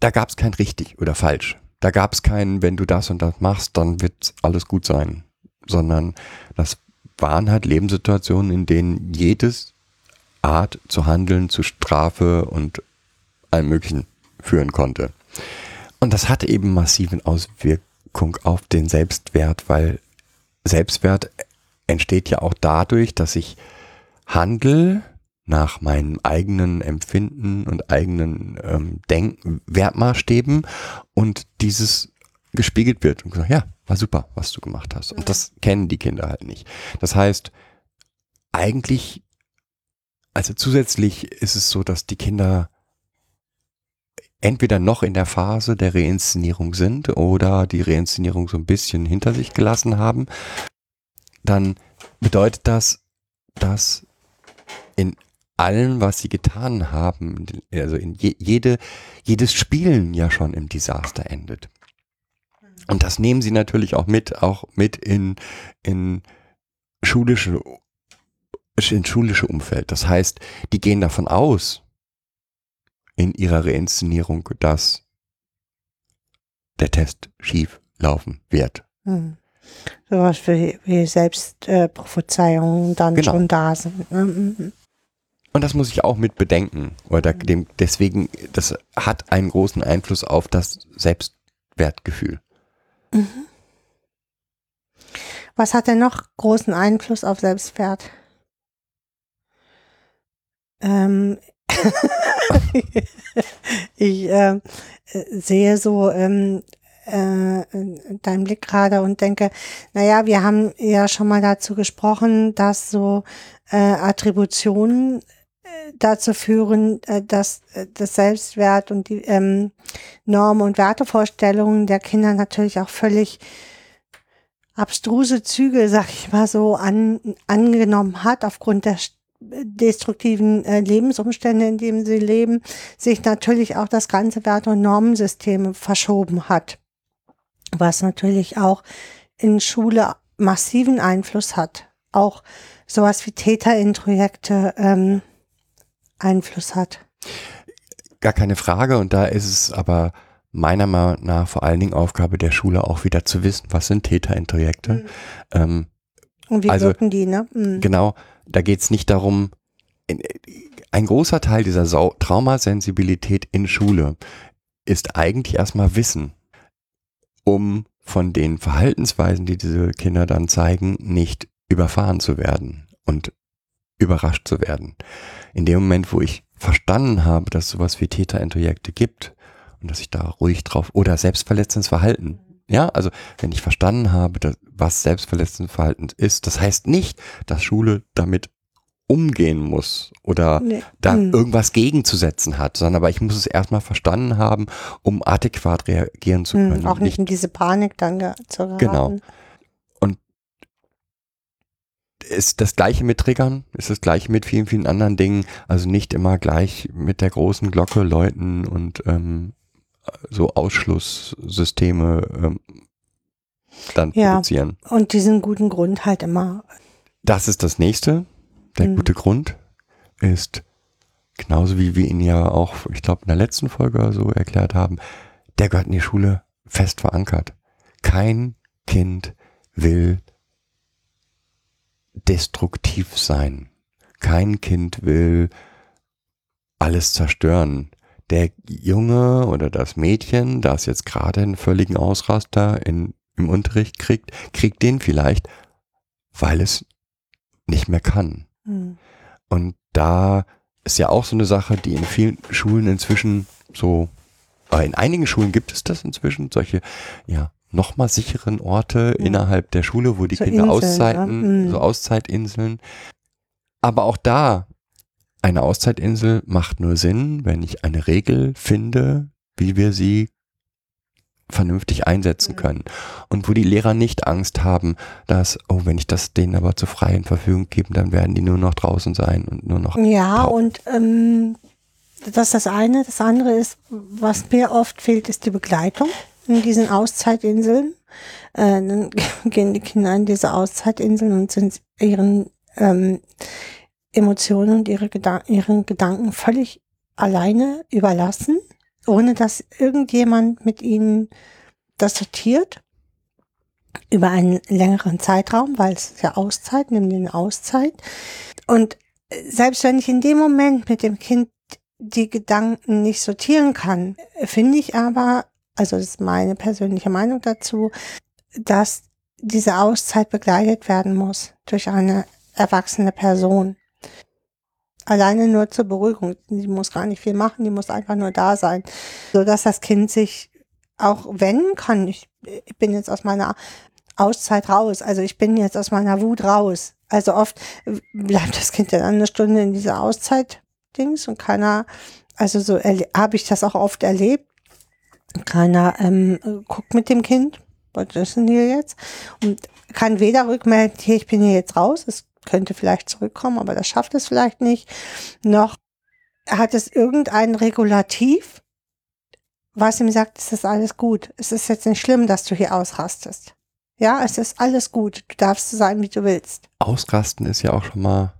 Da gab es kein richtig oder falsch. Da gab es kein, wenn du das und das machst, dann wird alles gut sein. Sondern das waren halt Lebenssituationen, in denen jedes Art zu handeln, zu Strafe und allem Möglichen führen konnte. Und das hatte eben massiven Auswirkung auf den Selbstwert, weil Selbstwert entsteht ja auch dadurch, dass ich handle nach meinem eigenen Empfinden und eigenen ähm, Denken, Wertmaßstäben und dieses gespiegelt wird und gesagt, ja, war super, was du gemacht hast. Und das kennen die Kinder halt nicht. Das heißt, eigentlich also zusätzlich ist es so, dass die Kinder entweder noch in der Phase der Reinszenierung sind oder die Reinszenierung so ein bisschen hinter sich gelassen haben. Dann bedeutet das, dass in allem, was sie getan haben, also in je, jede, jedes Spielen ja schon im Desaster endet. Und das nehmen sie natürlich auch mit, auch mit in, in schulische ins schulische Umfeld. Das heißt, die gehen davon aus, in ihrer Reinszenierung, dass der Test schief laufen wird. Hm. Sowas wie, wie Selbstprophezeiungen dann Genau. schon da sind. Ne? Mhm. Und das muss ich auch mit bedenken. Oder dem, deswegen, das hat einen großen Einfluss auf das Selbstwertgefühl. Was hat denn noch großen Einfluss auf Selbstwert? Ähm, ich ähm, äh, sehe so ähm, äh, deinen Blick gerade und denke, naja, wir haben ja schon mal dazu gesprochen, dass so äh, Attributionen äh, dazu führen, äh, dass äh, das Selbstwert und die ähm, Normen und Wertevorstellungen der Kinder natürlich auch völlig abstruse Züge, sag ich mal so, an, angenommen hat, aufgrund der destruktiven äh, Lebensumstände, in denen sie leben, sich natürlich auch das ganze Werte- und Normensystem verschoben hat. Was natürlich auch in Schule massiven Einfluss hat. Auch sowas wie Täterintrojekte ähm, Einfluss hat. Gar keine Frage. Und da ist es aber meiner Meinung nach vor allen Dingen Aufgabe der Schule auch wieder zu wissen, was sind Täterintrojekte. Mhm. Ähm, Und wie Also, wirken die, ne? Mhm. Genau, da geht es nicht darum, in- ein großer Teil dieser Traumasensibilität in Schule ist eigentlich erstmal Wissen, um von den Verhaltensweisen, die diese Kinder dann zeigen, nicht überfahren zu werden und überrascht zu werden. In dem Moment, wo ich verstanden habe, dass sowas wie Täterintrojekte gibt und dass ich da ruhig drauf oder selbstverletzendes Verhalten. Ja, also wenn ich verstanden habe, dass, was selbstverletzendes Verhalten ist, das heißt nicht, dass Schule damit umgehen muss oder Nee. da Mhm. irgendwas gegenzusetzen hat, sondern aber ich muss es erstmal verstanden haben, um adäquat reagieren zu können. Mhm. Auch und nicht in diese Panik dann zu geraten. Genau. ist das gleiche mit Triggern, ist das gleiche mit vielen, vielen anderen Dingen. Also nicht immer gleich mit der großen Glocke läuten und ähm, so Ausschlusssysteme ähm, dann Ja. produzieren. Und diesen guten Grund halt immer. Das ist das nächste. Der Mhm. gute Grund ist genauso wie wir ihn ja auch, ich glaube, in der letzten Folge so erklärt haben, der gehört in die Schule fest verankert. Kein Kind will destruktiv sein. Kein Kind will alles zerstören. Der Junge oder das Mädchen, das jetzt gerade einen völligen Ausraster in, im Unterricht kriegt, kriegt den vielleicht, weil es nicht mehr kann. Mhm. Und da ist ja auch so eine Sache, die in vielen Schulen inzwischen so, äh, in einigen Schulen gibt es das inzwischen, solche, ja, nochmal sicheren Orte Ja. innerhalb der Schule, wo die So Kinder Inseln, Auszeiten, ja. Mhm. so Auszeitinseln. Aber auch da, eine Auszeitinsel macht nur Sinn, wenn ich eine Regel finde, wie wir sie vernünftig einsetzen Mhm. können. Und wo die Lehrer nicht Angst haben, dass, oh, wenn ich das denen aber zur freien Verfügung gebe, dann werden die nur noch draußen sein und nur noch. Ja, Pau- und ähm, das ist das eine. Das andere ist, was mir oft fehlt, ist die Begleitung in diesen Auszeitinseln. Äh, dann gehen die Kinder in diese Auszeitinseln und sind ihren ähm, Emotionen und ihre Gedan ihren Gedanken völlig alleine überlassen, ohne dass irgendjemand mit ihnen das sortiert über einen längeren Zeitraum, weil es ist ja Auszeit, nimm eine Auszeit. Und selbst wenn ich in dem Moment mit dem Kind die Gedanken nicht sortieren kann, finde ich aber, also das ist meine persönliche Meinung dazu, dass diese Auszeit begleitet werden muss durch eine erwachsene Person. Alleine nur zur Beruhigung. Die muss gar nicht viel machen, die muss einfach nur da sein, so dass das Kind sich auch wenden kann. Ich, ich bin jetzt aus meiner Auszeit raus. Also ich bin jetzt aus meiner Wut raus. Also oft bleibt das Kind dann eine Stunde in dieser Auszeit-Dings und keiner, also so habe ich das auch oft erlebt. Keiner ähm, guckt mit dem Kind, was ist denn hier jetzt? Und kann weder rückmelden, hier, ich bin hier jetzt raus, es könnte vielleicht zurückkommen, aber das schafft es vielleicht nicht, noch hat es irgendein Regulativ, was ihm sagt, es ist alles gut. Es ist jetzt nicht schlimm, dass du hier ausrastest. Ja, es ist alles gut. Du darfst so sein, wie du willst. Ausrasten ist ja auch schon mal,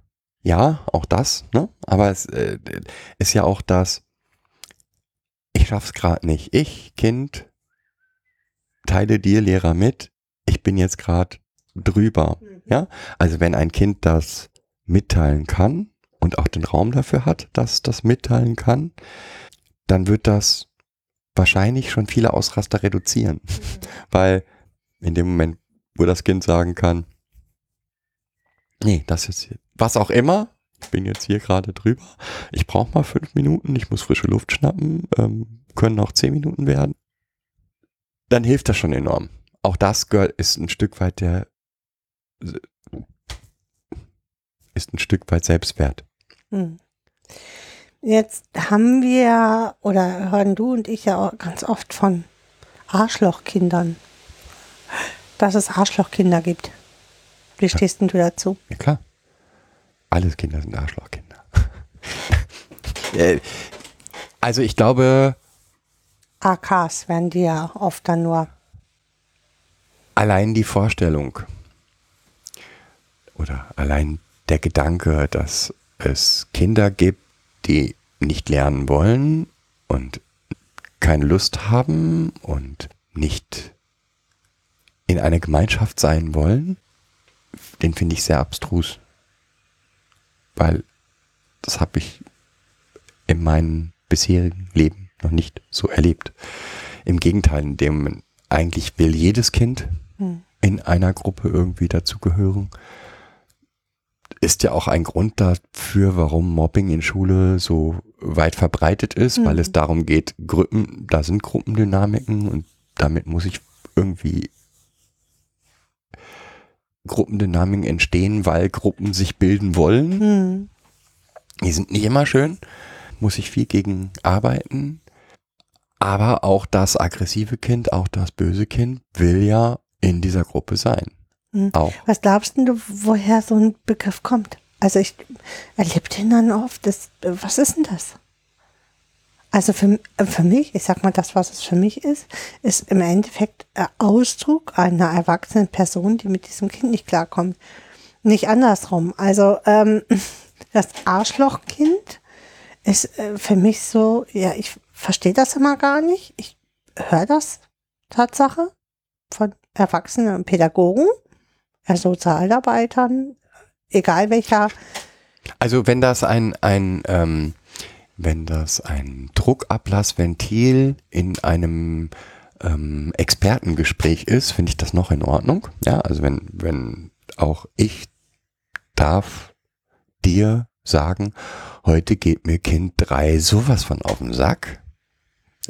ja, auch das, ne? Aber es äh, ist ja auch das, ich schaff's gerade nicht. Ich, Kind, teile dir Lehrer mit, ich bin jetzt gerade drüber. Ja, also wenn ein Kind das mitteilen kann und auch den Raum dafür hat, dass das mitteilen kann, dann wird das wahrscheinlich schon viele Ausraster reduzieren, weil in dem Moment, wo das Kind sagen kann, nee, das ist was auch immer, ich bin jetzt hier gerade drüber, ich brauche mal fünf Minuten, ich muss frische Luft schnappen, ähm, können auch zehn Minuten werden, dann hilft das schon enorm. Auch das gehört, ist ein Stück weit der ist ein Stück weit Selbstwert. Hm. Jetzt haben wir oder hören du und ich ja auch ganz oft von Arschlochkindern, dass es Arschlochkinder gibt. Wie stehst denn du dazu? Ja klar. Alles Kinder sind Arschlochkinder. Äh, also ich glaube, AKs werden die ja oft dann nur. allein die Vorstellung oder allein der Gedanke, dass es Kinder gibt, die nicht lernen wollen und keine Lust haben und nicht in einer Gemeinschaft sein wollen, den finde ich sehr abstrus. Weil das habe ich in meinem bisherigen Leben noch nicht so erlebt. Im Gegenteil, in dem eigentlich will jedes Kind Hm. in einer Gruppe irgendwie dazugehören. Ist ja auch ein Grund dafür, warum Mobbing in Schule so weit verbreitet ist, weil Mhm. es darum geht, Gruppen, da sind Gruppendynamiken und damit muss ich irgendwie Gruppendynamiken entstehen, weil Gruppen sich bilden wollen. Hm. Die sind nicht immer schön, muss ich viel gegen arbeiten. Aber auch das aggressive Kind, auch das böse Kind will ja in dieser Gruppe sein. Hm. Auch. Was glaubst du, woher so ein Begriff kommt? Also ich erlebe den dann oft. Das, was ist denn das? Also für, für mich, ich sag mal, das, was es für mich ist, ist im Endeffekt ein Ausdruck einer erwachsenen Person, die mit diesem Kind nicht klarkommt. Nicht andersrum. Also ähm, das Arschlochkind ist äh, für mich so, ja, ich verstehe das immer gar nicht. Ich höre das Tatsache von Erwachsenen und Pädagogen, Sozialarbeitern, egal welcher. Also wenn das ein, ein ähm, wenn das ein Druckablassventil in einem ähm, Expertengespräch ist, finde ich das noch in Ordnung. Ja, also wenn, wenn auch ich darf dir sagen, heute geht mir Kind 3 sowas von auf den Sack.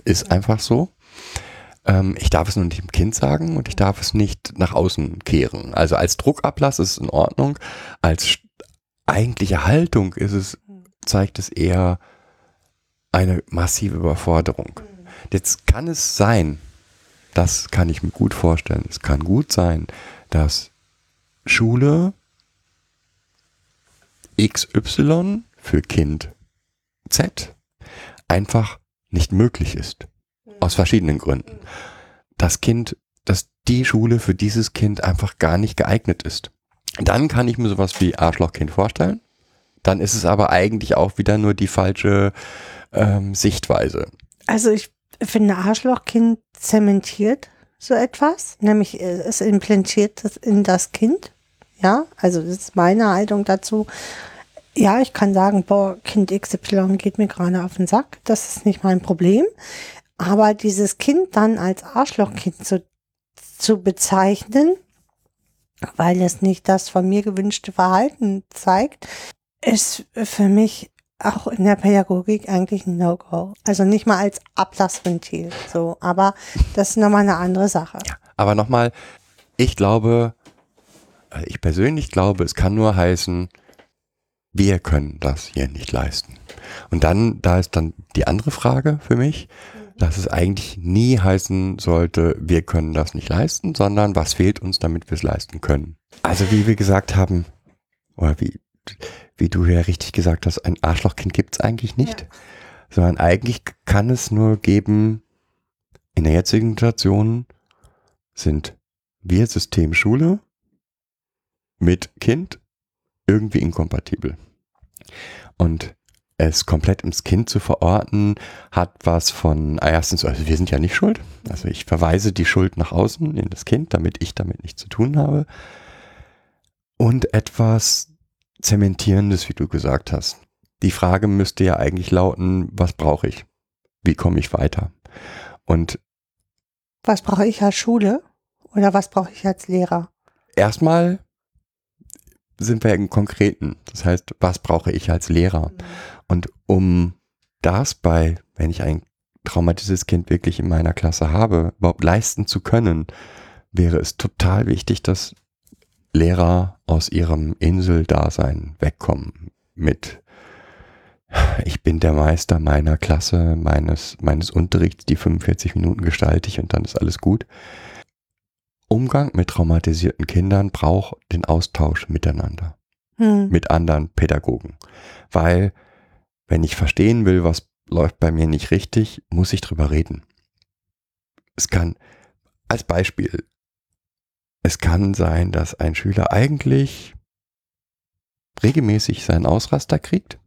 Ist einfach so. Ähm, ich darf es nur nicht dem Kind sagen und ich darf es nicht nach außen kehren. Also als Druckablass ist es in Ordnung. Als eigentliche Haltung ist es, zeigt es eher eine massive Überforderung. Jetzt kann es sein, das kann ich mir gut vorstellen, es kann gut sein, dass Schule XY für Kind Z einfach nicht möglich ist. Aus verschiedenen Gründen. Das Kind, dass die Schule für dieses Kind einfach gar nicht geeignet ist. Dann kann ich mir sowas wie Arschlochkind vorstellen. Dann ist es aber eigentlich auch wieder nur die falsche ähm, Sichtweise. Also ich finde, Arschlochkind zementiert so etwas, nämlich äh, es implantiert das in das Kind. Ja, also das ist meine Haltung dazu. Ja, ich kann sagen, boah, Kind XY geht mir gerade auf den Sack. Das ist nicht mein Problem. Aber dieses Kind dann als Arschlochkind zu, zu bezeichnen, weil es nicht das von mir gewünschte Verhalten zeigt, ist für mich auch in der Pädagogik eigentlich ein No-Go. Also nicht mal als Ablassventil. So, aber das ist nochmal eine andere Sache. Ja, aber nochmal, ich glaube, äh, ich persönlich glaube, es kann nur heißen, wir können das hier nicht leisten. Und dann, da ist dann die andere Frage für mich, dass es eigentlich nie heißen sollte, wir können das nicht leisten, sondern was fehlt uns, damit wir es leisten können. Also wie wir gesagt haben, oder wie, wie du ja richtig gesagt hast, ein Arschlochkind gibt es eigentlich nicht, sondern eigentlich kann es nur geben, in der jetzigen Situation sind wir System Schule mit Kind irgendwie inkompatibel. Und es komplett ins Kind zu verorten, hat was von, ah, erstens, also wir sind ja nicht schuld. Also ich verweise die Schuld nach außen in das Kind, damit ich damit nichts zu tun habe. Und etwas Zementierendes, wie du gesagt hast. Die Frage müsste ja eigentlich lauten, was brauche ich? Wie komme ich weiter? Und Was brauche ich als Schule oder was brauche ich als Lehrer? erstmal sind wir im Konkreten. Das heißt, was brauche ich als Lehrer? Und um das bei, wenn ich ein traumatisiertes Kind wirklich in meiner Klasse habe, überhaupt leisten zu können, wäre es total wichtig, dass Lehrer aus ihrem Inseldasein wegkommen mit ich bin der Meister meiner Klasse, meines, meines Unterrichts, die 45 Minuten gestalte ich und dann ist alles gut. Umgang mit traumatisierten Kindern braucht den Austausch miteinander Hm. mit anderen Pädagogen. Weil, wenn ich verstehen will, was läuft bei mir nicht richtig, muss ich drüber reden. Es kann, als Beispiel, es kann sein, dass ein Schüler eigentlich regelmäßig seinen Ausraster kriegt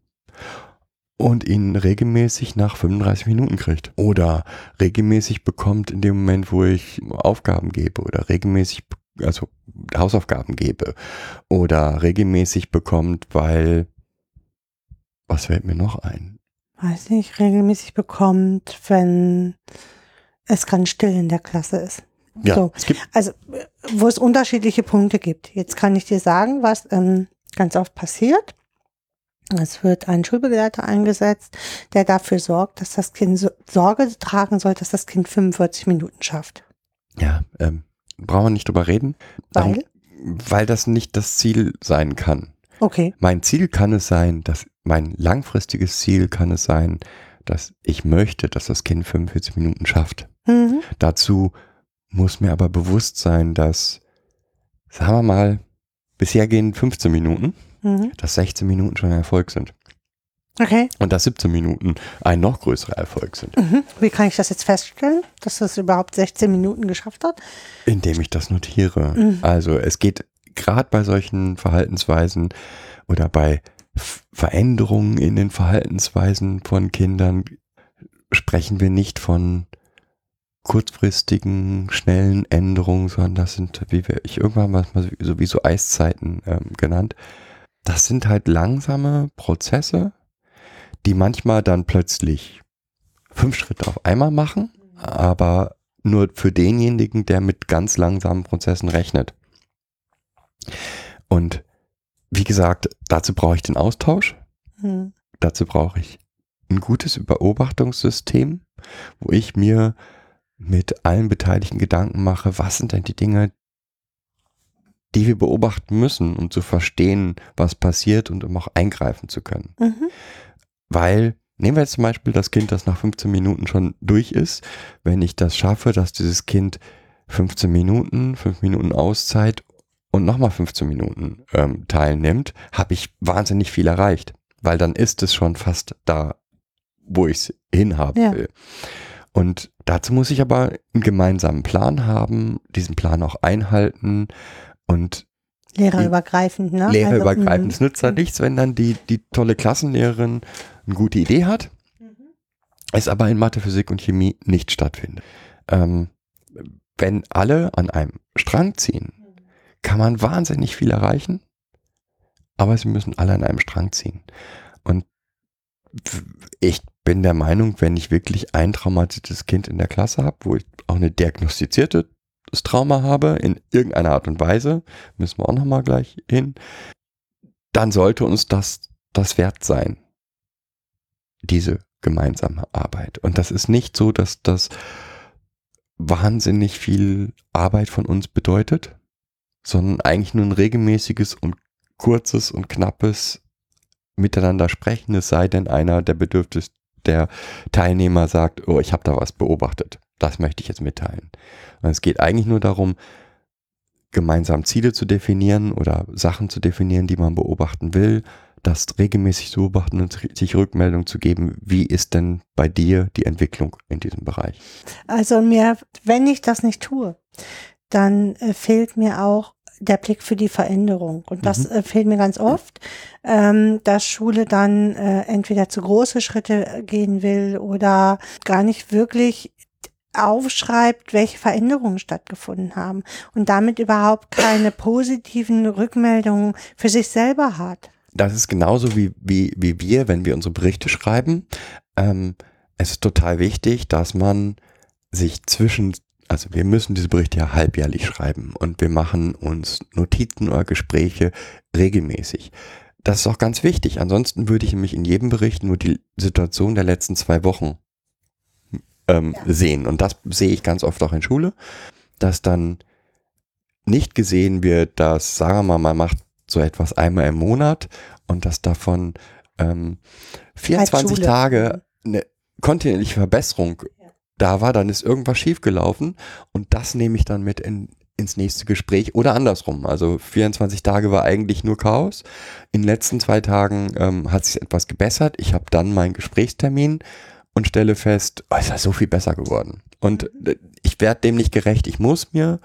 und ihn regelmäßig nach 35 Minuten kriegt. Oder regelmäßig bekommt in dem Moment, wo ich Aufgaben gebe oder regelmäßig, also Hausaufgaben gebe oder regelmäßig bekommt, weil, was fällt mir noch ein? Weiß nicht, regelmäßig bekommt, wenn es ganz still in der Klasse ist. Ja, So. es gibt, Also, wo es unterschiedliche Punkte gibt. Jetzt kann ich dir sagen, was ähm, ganz oft passiert. Es wird ein Schulbegleiter eingesetzt, der dafür sorgt, dass das Kind so Sorge tragen soll, dass das Kind 45 Minuten schafft. ja, ähm, brauchen wir nicht drüber reden. Darum- Weil? weil das nicht das Ziel sein kann. Okay. Mein Ziel kann es sein, dass mein langfristiges Ziel kann es sein, dass ich möchte, dass das Kind 45 Minuten schafft. Mhm. Dazu muss mir aber bewusst sein, dass, sagen wir mal, bisher gehen 15 Minuten, Mhm. dass 16 Minuten schon ein Erfolg sind. Okay. Und dass 17 Minuten ein noch größerer Erfolg sind, Mhm. Wie kann ich das jetzt feststellen, dass es überhaupt 16 Minuten geschafft hat? indem ich das notiere. Mhm. Also es geht gerade bei solchen Verhaltensweisen oder bei Veränderungen in den Verhaltensweisen von Kindern sprechen wir nicht von kurzfristigen, schnellen Änderungen, sondern das sind, wie wir, ich irgendwann mal sowieso Eiszeiten ähm, genannt. Das sind halt langsame Prozesse, die manchmal dann plötzlich fünf Schritte auf einmal machen, aber nur für denjenigen, der mit ganz langsamen Prozessen rechnet. Und wie gesagt, dazu brauche ich den Austausch, Mhm. dazu brauche ich ein gutes Beobachtungssystem, wo ich mir mit allen Beteiligten Gedanken mache, was sind denn die Dinge, die wir beobachten müssen, um zu verstehen, was passiert und um auch eingreifen zu können. Mhm. Weil, nehmen wir jetzt zum Beispiel das Kind, das nach 15 Minuten schon durch ist. Wenn ich das schaffe, dass dieses Kind 15 Minuten, 5 Minuten Auszeit und nochmal 15 Minuten ähm, teilnimmt, habe ich wahnsinnig viel erreicht. Weil dann ist es schon fast da, wo ich es hinhaben Ja. will. Und dazu muss ich aber einen gemeinsamen Plan haben, diesen Plan auch einhalten und Lehrerübergreifend, ne? lehrerübergreifend. Also, Es nützt halt nichts, wenn dann die, die tolle Klassenlehrerin eine gute Idee hat, es aber in Mathe, Physik und Chemie nicht stattfindet. Ähm, wenn alle an einem Strang ziehen, kann man wahnsinnig viel erreichen, aber sie müssen alle an einem Strang ziehen. Und ich bin der Meinung, wenn ich wirklich ein traumatisiertes Kind in der Klasse habe, wo ich auch eine diagnostizierte Trauma habe, in irgendeiner Art und Weise, müssen wir auch nochmal gleich hin, dann sollte uns das das wert sein, diese gemeinsame Arbeit. Und das ist nicht so, dass das wahnsinnig viel Arbeit von uns bedeutet, sondern eigentlich nur ein regelmäßiges und kurzes und knappes Miteinander sprechen, es sei denn einer der Bedürfnis der Teilnehmer sagt, oh, ich habe da was beobachtet, das möchte ich jetzt mitteilen. Und es geht eigentlich nur darum, gemeinsam Ziele zu definieren oder Sachen zu definieren, die man beobachten will, das regelmäßig zu beobachten und sich Rückmeldung zu geben, wie ist denn bei dir die Entwicklung in diesem Bereich? Also mir, wenn ich das nicht tue, dann äh, fehlt mir auch der Blick für die Veränderung. Und das Mhm. äh, fehlt mir ganz oft, ähm, dass Schule dann äh, entweder zu große Schritte äh, gehen will oder gar nicht wirklich aufschreibt, welche Veränderungen stattgefunden haben und damit überhaupt keine positiven Rückmeldungen für sich selber hat. Das ist genauso wie, wie, wie wir, wenn wir unsere Berichte schreiben. Ähm, es ist total wichtig, dass man sich zwischen, also wir müssen diese Berichte ja halbjährlich schreiben und wir machen uns Notizen oder Gespräche regelmäßig. Das ist auch ganz wichtig. Ansonsten würde ich nämlich in jedem Bericht nur die Situation der letzten zwei Wochen ähm, sehen. Und das sehe ich ganz oft auch in Schule, dass dann nicht gesehen wird, dass, sagen wir mal, man macht so etwas einmal im Monat und dass davon ähm, 24 Schule. Tage eine kontinuierliche Verbesserung da war, dann ist irgendwas schiefgelaufen und das nehme ich dann mit in, ins nächste Gespräch oder andersrum. Also 24 Tage war eigentlich nur Chaos. In den letzten zwei Tagen ähm, hat sich etwas gebessert. Ich habe dann meinen Gesprächstermin und stelle fest, oh, ist ja so viel besser geworden. Und äh, ich werde dem nicht gerecht. Ich muss mir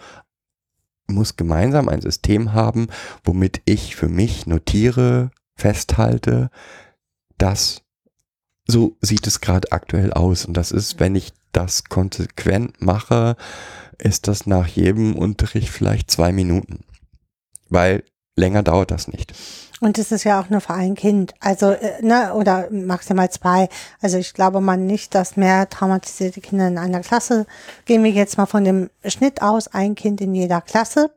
muss gemeinsam ein System haben, womit ich für mich notiere, festhalte, dass so sieht es gerade aktuell aus. Und das ist, wenn ich das konsequent mache, ist das nach jedem Unterricht vielleicht zwei Minuten. Weil länger dauert das nicht. Und es ist ja auch nur für ein Kind, also äh, ne, oder maximal zwei. Also ich glaube mal nicht, dass mehr traumatisierte Kinder in einer Klasse. Gehen wir jetzt mal von dem Schnitt aus, ein Kind in jeder Klasse.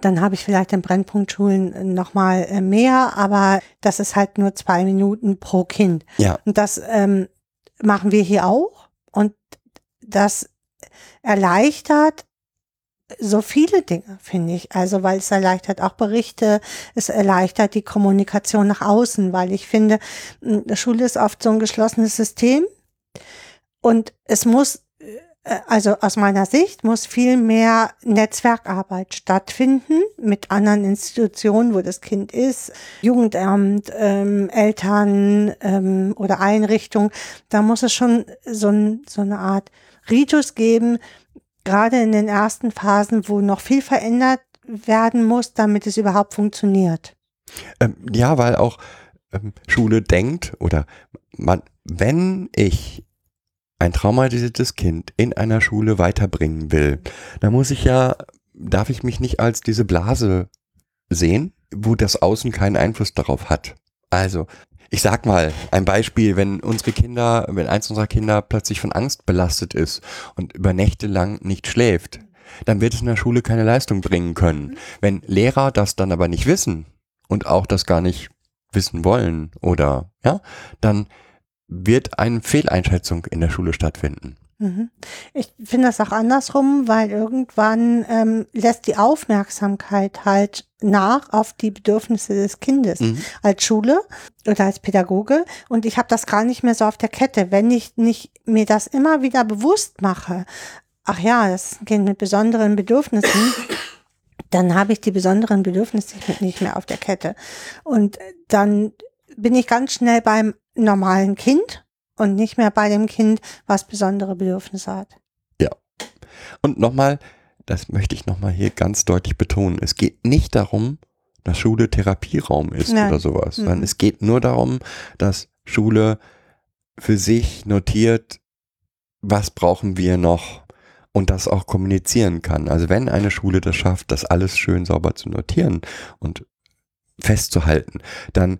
Dann habe ich vielleicht in Brennpunktschulen nochmal äh, mehr, aber das ist halt nur zwei Minuten pro Kind. Ja, Und das ähm, machen wir hier auch. Und das erleichtert so viele Dinge, finde ich. Also, weil es erleichtert auch Berichte, es erleichtert die Kommunikation nach außen, weil ich finde, m, Schule ist oft so ein geschlossenes System und es muss, also aus meiner Sicht, muss viel mehr Netzwerkarbeit stattfinden mit anderen Institutionen, wo das Kind ist, Jugendamt, ähm, Eltern ähm, oder Einrichtung. Da muss es schon so, ein, so eine Art Ritus geben, gerade in den ersten Phasen, wo noch viel verändert werden muss, damit es überhaupt funktioniert. ähm, ja, weil auch ähm, Schule denkt oder man, wenn ich ein traumatisiertes Kind in einer Schule weiterbringen will, dann muss ich ja, darf ich mich nicht als diese Blase sehen, wo das Außen keinen Einfluss darauf hat. Also, ich sag mal, ein Beispiel, wenn unsere Kinder, wenn eins unserer Kinder plötzlich von Angst belastet ist und über Nächte lang nicht schläft, dann wird es in der Schule keine Leistung bringen können. Wenn Lehrer das dann aber nicht wissen und auch das gar nicht wissen wollen oder, ja, dann wird eine Fehleinschätzung in der Schule stattfinden. Mhm. Ich finde das auch andersrum, weil irgendwann ähm, lässt die Aufmerksamkeit halt nach auf die Bedürfnisse des Kindes Mhm. als Schule oder als Pädagoge und ich habe das gar nicht mehr so auf der Kette, wenn ich nicht mir das immer wieder bewusst mache. Ach ja, das ist ein Kind mit besonderen Bedürfnissen. Dann habe ich die besonderen Bedürfnisse nicht mehr auf der Kette. Und dann bin ich ganz schnell beim normalen Kind und nicht mehr bei dem Kind, was besondere Bedürfnisse hat. Und nochmal, das möchte ich nochmal hier ganz deutlich betonen. Es geht nicht darum, dass Schule Therapieraum ist Nein. oder sowas, sondern Mhm. es geht nur darum, dass Schule für sich notiert, was brauchen wir noch und das auch kommunizieren kann. Also wenn eine Schule das schafft, das alles schön sauber zu notieren und festzuhalten, dann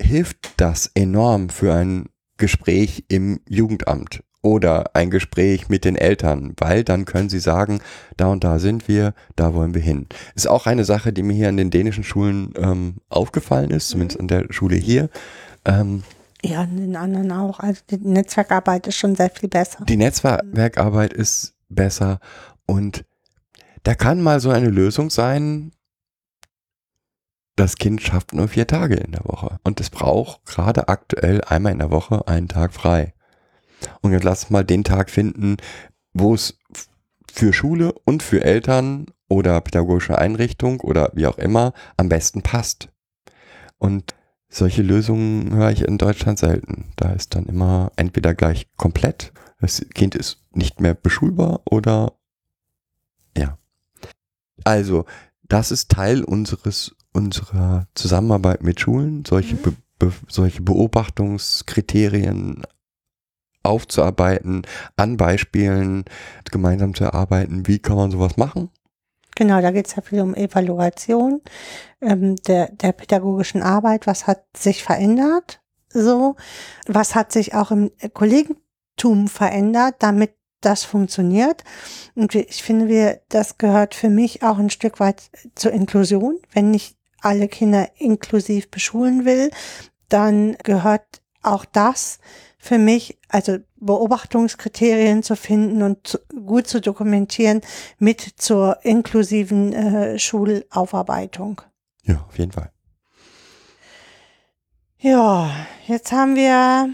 hilft das enorm für ein Gespräch im Jugendamt oder ein Gespräch mit den Eltern, weil dann können sie sagen, da und da sind wir, da wollen wir hin. Ist auch eine Sache, die mir hier an den dänischen Schulen ähm, aufgefallen ist, zumindest an der Schule hier. Ähm, Ja, und den anderen auch. Also die Netzwerkarbeit ist schon sehr viel besser. die Netzwerkarbeit ist besser und da kann mal so eine Lösung sein, das Kind schafft nur vier Tage in der Woche und es braucht gerade aktuell einmal in der Woche einen Tag frei. Und jetzt lass mal den Tag finden, wo es für Schule und für Eltern oder pädagogische Einrichtung oder wie auch immer am besten passt. Und solche Lösungen höre ich in Deutschland selten. Da ist dann immer entweder gleich komplett, das Kind ist nicht mehr beschulbar oder ja. Also, das ist Teil unseres, unserer Zusammenarbeit mit Schulen, solche, Mhm. be, solche Beobachtungskriterien aufzuarbeiten, an Beispielen gemeinsam zu erarbeiten, wie kann man sowas machen. Genau, da geht es ja viel um Evaluation ähm, der, der pädagogischen Arbeit. Was hat sich verändert? So, was hat sich auch im Kollegentum verändert, damit das funktioniert? Und ich finde, wir, das gehört für mich auch ein Stück weit zur Inklusion. Wenn ich alle Kinder inklusiv beschulen will, dann gehört auch das für mich, also Beobachtungskriterien zu finden und zu, gut zu dokumentieren mit zur inklusiven äh, Schulaufarbeitung. Ja, auf jeden Fall. Ja, jetzt haben wir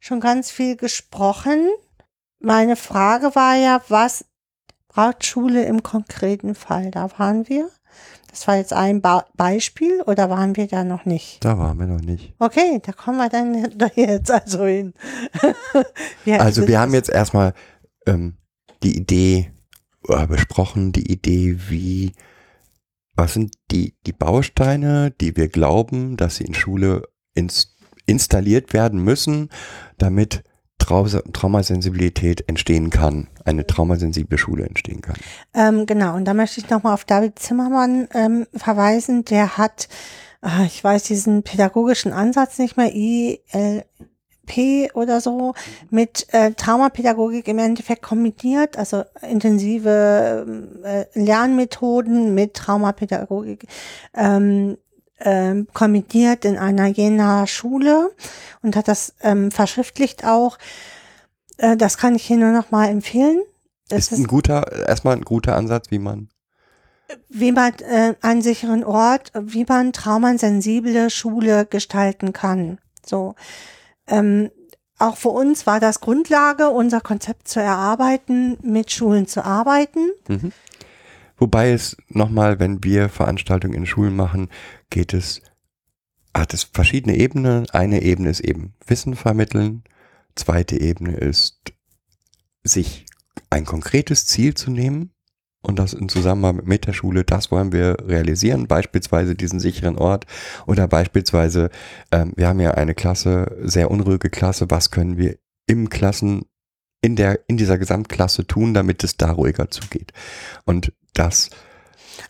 schon ganz viel gesprochen. Meine Frage war ja, was braucht Schule im konkreten Fall? Da waren wir. Das war jetzt ein ba Beispiel oder waren wir da noch nicht? Da waren wir noch nicht. Okay, da kommen wir dann da jetzt also hin. Ja, Also wir haben jetzt erstmal ähm, die Idee äh, besprochen, die Idee, wie, was sind die, die Bausteine, die wir glauben, dass sie in Schule ins, installiert werden müssen, damit Traumasensibilität entstehen kann, eine traumasensible Schule entstehen kann. Ähm, genau, und da möchte ich nochmal auf David Zimmermann ähm, verweisen. Der hat, ah, ich weiß diesen pädagogischen Ansatz nicht mehr, ILP oder so, mit äh, Traumapädagogik im Endeffekt kombiniert, also intensive ähm, äh, Lernmethoden mit Traumapädagogik. Ähm, ähm, kombiniert in einer Jena Schule und hat das ähm, verschriftlicht auch. Äh, das kann ich hier nur noch mal empfehlen. Das Ist ein guter, erstmal ein guter Ansatz, wie man wie man äh, einen sicheren Ort, wie man traumasensible Schule gestalten kann. So. Ähm, auch für uns war das Grundlage, unser Konzept zu erarbeiten, mit Schulen zu arbeiten. Mhm. Wobei es nochmal, wenn wir Veranstaltungen in Schulen machen, geht es, hat es verschiedene Ebenen. Eine Ebene ist eben Wissen vermitteln. Zweite Ebene ist, sich ein konkretes Ziel zu nehmen und das in Zusammenarbeit mit der Schule, das wollen wir realisieren, beispielsweise diesen sicheren Ort oder beispielsweise, ähm, wir haben ja eine Klasse, sehr unruhige Klasse, was können wir im Klassen, in der, in dieser Gesamtklasse tun, damit es da ruhiger zugeht. Und das,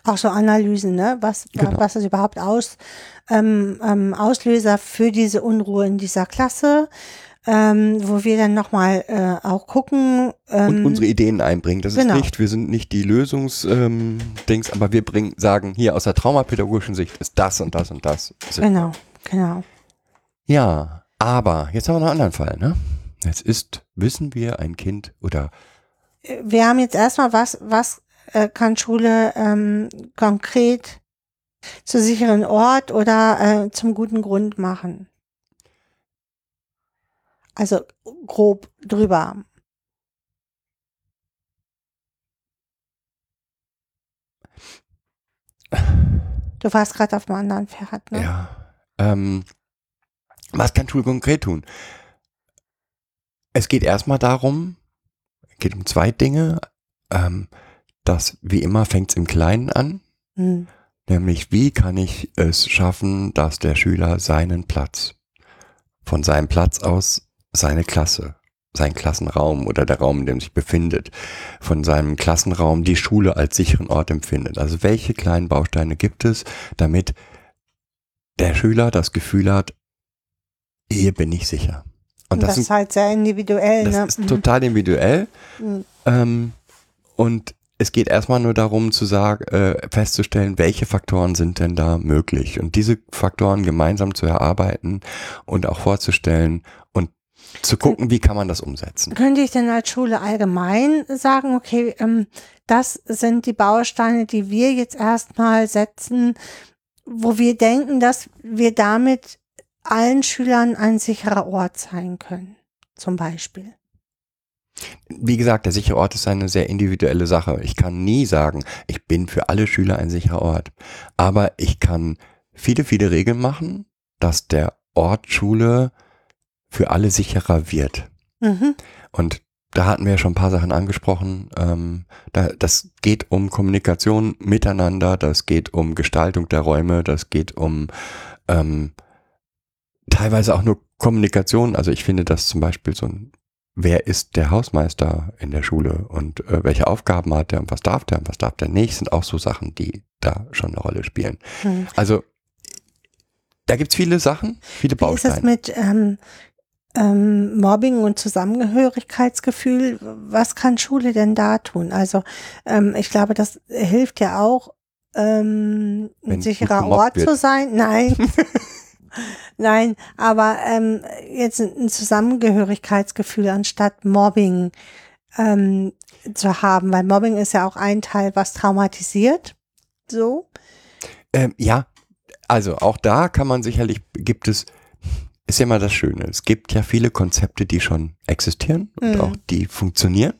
Auch so Analysen, ne? Was, Genau. was ist überhaupt aus, ähm, ähm, Auslöser für diese Unruhe in dieser Klasse? Ähm, wo wir dann nochmal äh, auch gucken. Ähm, und unsere Ideen einbringen. Das genau. ist nicht, wir sind nicht die Lösungsdings, ähm, aber wir bringen, sagen, hier aus der traumapädagogischen Sicht ist das und das und das. Genau, genau. Ja, aber jetzt haben wir noch einen anderen Fall, ne? Jetzt ist, wissen wir, ein Kind oder wir haben jetzt erstmal, was, was äh, kann Schule ähm, konkret zu sicheren Ort oder äh, zum guten Grund machen? Also grob drüber. Du warst gerade auf einem anderen Pferd, ne? Ja. Ähm, was kann Schule konkret tun? Es geht erstmal darum, geht um zwei Dinge. Ähm, das, wie immer, fängt es im Kleinen an. Hm. Nämlich, wie kann ich es schaffen, dass der Schüler seinen Platz, von seinem Platz aus seine Klasse, seinen Klassenraum oder der Raum, in dem sich befindet, von seinem Klassenraum die Schule als sicheren Ort empfindet. Also welche kleinen Bausteine gibt es, damit der Schüler das Gefühl hat, hier bin ich sicher. Und das, das ist halt sehr individuell, das ne? ist total individuell. Mhm. Ähm, und es geht erstmal nur darum zu sagen, äh, festzustellen, welche Faktoren sind denn da möglich und diese Faktoren gemeinsam zu erarbeiten und auch vorzustellen und zu gucken, wie kann man das umsetzen. Könnte ich denn als Schule allgemein sagen, okay, ähm, das sind die Bausteine, die wir jetzt erstmal setzen, wo wir denken, dass wir damit allen Schülern ein sicherer Ort sein können, zum Beispiel. Wie gesagt, der sichere Ort ist eine sehr individuelle Sache. Ich kann nie sagen, ich bin für alle Schüler ein sicherer Ort. Aber ich kann viele, viele Regeln machen, dass der Ort Schule für alle sicherer wird. Mhm. Und da hatten wir ja schon ein paar Sachen angesprochen. Ähm, da, das geht um Kommunikation miteinander, das geht um Gestaltung der Räume, das geht um ähm, teilweise auch nur Kommunikation. Also ich finde das zum Beispiel so ein, wer ist der Hausmeister in der Schule und äh, welche Aufgaben hat er und was darf der und was darf der nicht, sind auch so Sachen, die da schon eine Rolle spielen. Hm. Also da gibt's viele Sachen, viele Wie ist es Bausteine. mit ähm, ähm, Mobbing und Zusammengehörigkeitsgefühl? Was kann Schule denn da tun? Also ähm, ich glaube, das hilft ja auch, ähm, ein sicherer Ort wird. zu sein. Nein. Nein, aber ähm, jetzt ein Zusammengehörigkeitsgefühl anstatt Mobbing ähm, zu haben, weil Mobbing ist ja auch ein Teil, was traumatisiert. So. Ähm, ja, also auch da kann man sicherlich, gibt es, ist ja mal das Schöne, es gibt ja viele Konzepte, die schon existieren und Mhm. auch die funktionieren.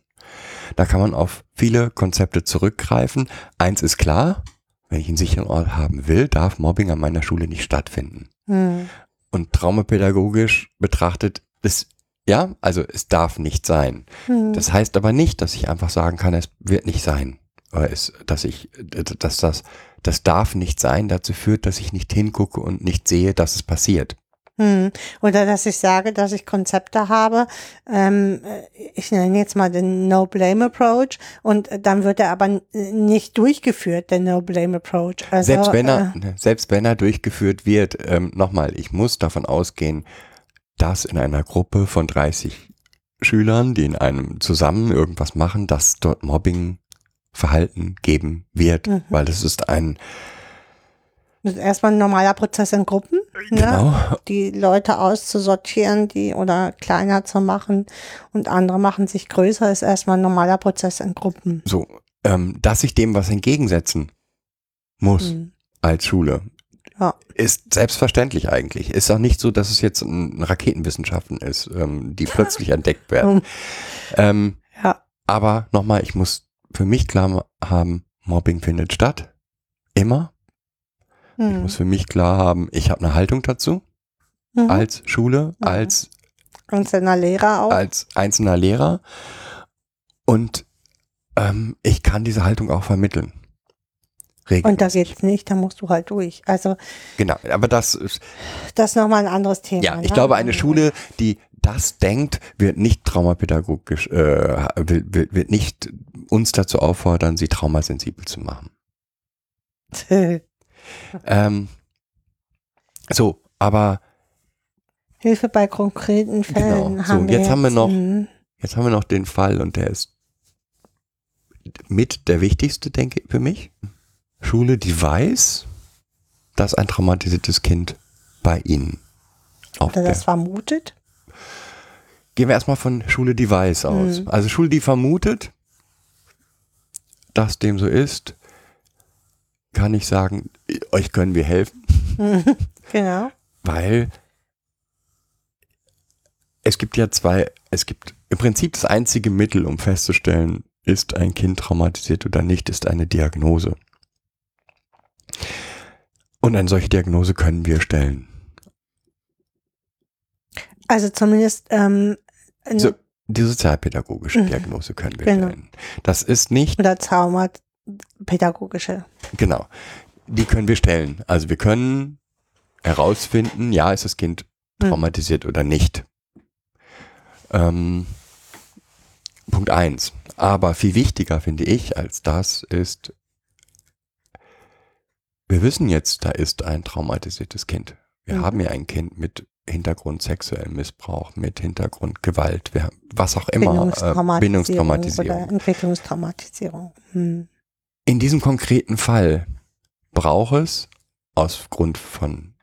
Da kann man auf viele Konzepte zurückgreifen. Eins ist klar, wenn ich einen sicheren Ort haben will, darf Mobbing an meiner Schule nicht stattfinden. Hm. Und traumapädagogisch betrachtet ist, ja, also es darf nicht sein. Hm. Das heißt aber nicht, dass ich einfach sagen kann, es wird nicht sein. Oder es, dass ich, dass das, das darf nicht sein, dazu führt, dass ich nicht hingucke und nicht sehe, dass es passiert. Hm. Oder dass ich sage, dass ich Konzepte habe, ähm, äh, ich nenne jetzt mal den No-Blame-Approach und äh, dann wird er aber nicht durchgeführt, der No-Blame-Approach. Also, selbst wenn er, äh, ne, selbst wenn er durchgeführt wird, ähm, nochmal, ich muss davon ausgehen, dass in einer Gruppe von 30 Schülern, die in einem zusammen irgendwas machen, dass dort Mobbing-Verhalten geben wird, Mhm. weil das ist ein, das ist erstmal ein normaler Prozess in Gruppen, ne? genau, die Leute auszusortieren, die oder kleiner zu machen und andere machen sich größer, ist erstmal ein normaler Prozess in Gruppen. so, ähm, dass ich dem was entgegensetzen muss Hm. als Schule. Ja. Ist selbstverständlich eigentlich. Ist auch nicht so, dass es jetzt ein Raketenwissenschaften ist, ähm, die plötzlich entdeckt werden. Ähm, Ja. aber nochmal, ich muss für mich klar haben, Mobbing findet statt. Immer. Ich Hm. muss für mich klar haben, ich habe eine Haltung dazu, Mhm. als Schule, Mhm. als, Einzelner Lehrer auch. als einzelner Lehrer. Und ähm, ich kann diese Haltung auch vermitteln. Und da Regelmäßig. geht's nicht, da musst du halt durch. Also Genau, aber das ist, das ist nochmal ein anderes Thema. Ja, ich ne? glaube, eine Schule, die das denkt, wird nicht traumapädagogisch, äh, will, wird nicht uns dazu auffordern, sie traumasensibel zu machen. Ähm, so, aber Hilfe bei konkreten Fällen Genau. So, haben wir jetzt haben wir noch- Mhm. jetzt haben wir noch den Fall und der ist mit der wichtigste, denke ich, für mich. Schule, die weiß, dass ein traumatisiertes Kind bei ihnen auf Oder der das vermutet. Gehen wir erstmal von Schule, die weiß aus. Mhm. Also Schule, die vermutet, dass dem so ist, kann ich sagen, euch können wir helfen, Genau. weil es gibt ja zwei, es gibt im Prinzip das einzige Mittel, um festzustellen, ist ein Kind traumatisiert oder nicht, ist eine Diagnose. Und eine solche Diagnose können wir stellen. Also zumindest ähm, So, die sozialpädagogische Mhm. Diagnose können wir Genau. stellen. Das ist nicht oder Traumapädagogische. Genau. Die können wir stellen. Also wir können herausfinden, ja, ist das Kind Mhm. traumatisiert oder nicht. Ähm, Punkt eins. Aber viel wichtiger finde ich als das ist, wir wissen jetzt, da ist ein traumatisiertes Kind. Wir Mhm. haben ja ein Kind mit Hintergrund sexuellen Missbrauch, mit Hintergrund Gewalt, wir, was auch immer, äh, Bindungstraumatisierung. oder Entwicklungstraumatisierung. Hm. In diesem konkreten Fall braucht es aus Grund von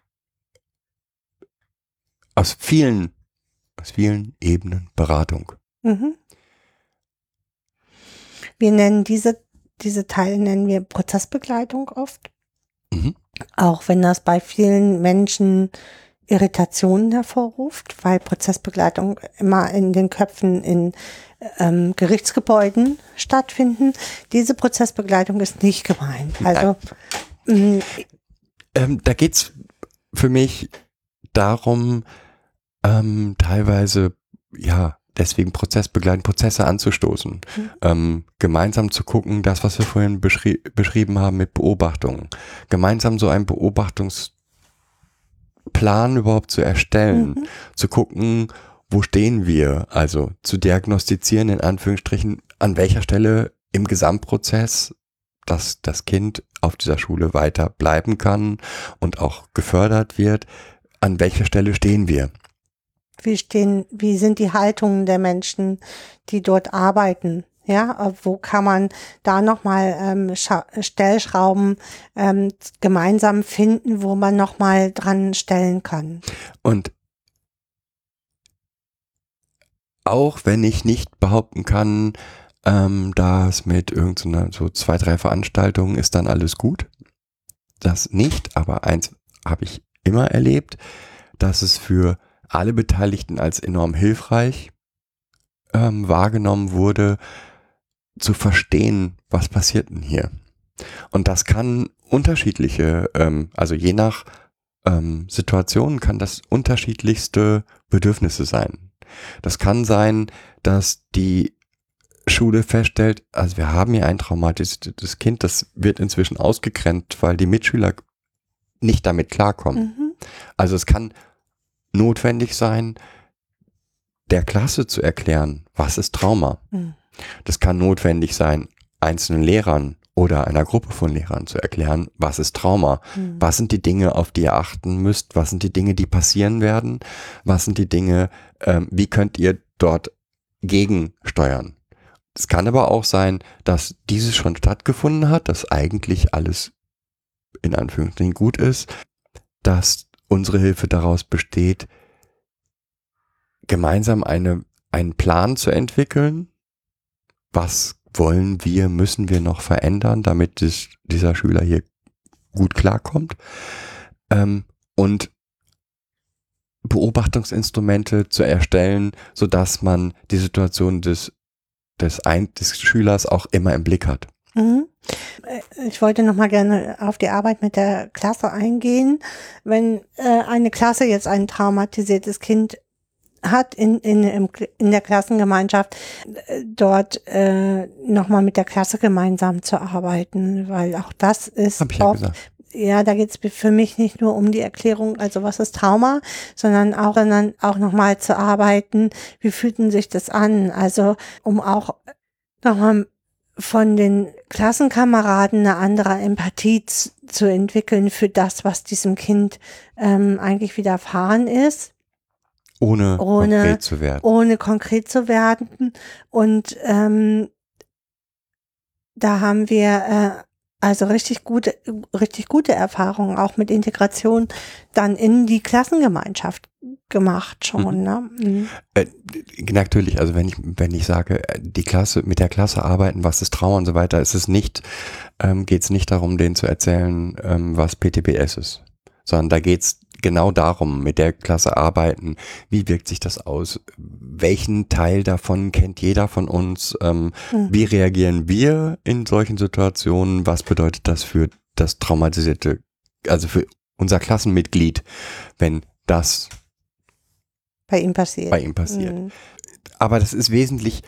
aus vielen aus vielen Ebenen Beratung. Mhm. Wir nennen diese, diese Teile nennen wir Prozessbegleitung oft. Mhm. Auch wenn das bei vielen Menschen Irritationen hervorruft, weil Prozessbegleitung immer in den Köpfen in ähm, Gerichtsgebäuden stattfinden. Diese Prozessbegleitung ist nicht gemeint. Also Ähm, da geht's für mich darum, ähm, teilweise ja deswegen prozessbegleitend Prozesse anzustoßen, ähm, gemeinsam zu gucken, das, was wir vorhin beschri beschrieben haben mit Beobachtungen, gemeinsam so einen Beobachtungsplan überhaupt zu erstellen, Mhm. zu gucken, wo stehen wir, also zu diagnostizieren in Anführungsstrichen, an welcher Stelle im Gesamtprozess dass das Kind auf dieser Schule weiter bleiben kann und auch gefördert wird. An welcher Stelle stehen wir? Wie stehen, wie sind die Haltungen der Menschen, die dort arbeiten? Ja, wo kann man da nochmal ähm, Scha- Stellschrauben ähm, gemeinsam finden, wo man nochmal dran stellen kann? Und auch wenn ich nicht behaupten kann, ähm, dass mit irgendeiner so zwei, drei Veranstaltungen ist dann alles gut. Das nicht, aber eins habe ich immer erlebt, dass es für alle Beteiligten als enorm hilfreich ähm, wahrgenommen wurde, zu verstehen, was passiert denn hier. Und das kann unterschiedliche, ähm, also je nach ähm, Situation kann das unterschiedlichste Bedürfnisse sein. Das kann sein, dass die Schule feststellt, also wir haben hier ein traumatisiertes Kind, das wird inzwischen ausgegrenzt, weil die Mitschüler nicht damit klarkommen. Mhm. Also es kann notwendig sein, der Klasse zu erklären, was ist Trauma. Mhm. Das kann notwendig sein, einzelnen Lehrern oder einer Gruppe von Lehrern zu erklären, was ist Trauma. Mhm. Was sind die Dinge, auf die ihr achten müsst? Was sind die Dinge, die passieren werden? Was sind die Dinge, ähm, wie könnt ihr dort gegensteuern? Es kann aber auch sein, dass dieses schon stattgefunden hat, dass eigentlich alles in Anführungsstrichen gut ist, dass unsere Hilfe daraus besteht, gemeinsam eine, einen Plan zu entwickeln. Was wollen wir, müssen wir noch verändern, damit es, dieser Schüler hier gut klarkommt? Ähm, und Beobachtungsinstrumente zu erstellen, so dass man die Situation des, des, ein, des Schülers auch immer im Blick hat. Mhm. Ich wollte noch mal gerne auf die Arbeit mit der Klasse eingehen. Wenn äh, eine Klasse jetzt ein traumatisiertes Kind hat in, in, im, in der Klassengemeinschaft, äh, dort äh, nochmal mit der Klasse gemeinsam zu arbeiten, weil auch das ist Hab ich ja oft, gesagt. ja, da geht es für mich nicht nur um die Erklärung, also was ist Trauma, sondern auch, sondern auch nochmal zu arbeiten, wie fühlt denn sich das an? Also um auch nochmal von den Klassenkameraden eine andere Empathie zu, zu entwickeln für das, was diesem Kind ähm, eigentlich widerfahren ist, Ohne, Ohne- konkret zu werden. ohne konkret zu werden. Und ähm, da haben wir äh, also richtig gute, richtig gute Erfahrungen auch mit Integration dann in die Klassengemeinschaft gemacht schon. Ne? Mhm. Äh, natürlich, also wenn ich, wenn ich sage, die Klasse, mit der Klasse arbeiten, was ist Trauma und so weiter, ist es nicht, ähm, geht es nicht darum, denen zu erzählen, ähm, was PTBS ist. Sondern da geht es genau darum, mit der Klasse arbeiten, wie wirkt sich das aus, welchen Teil davon kennt jeder von uns, ähm, Mhm. wie reagieren wir in solchen Situationen, was bedeutet das für das traumatisierte, also für unser Klassenmitglied, wenn das Bei ihm passiert. bei ihm passiert Mhm. aber das ist wesentlich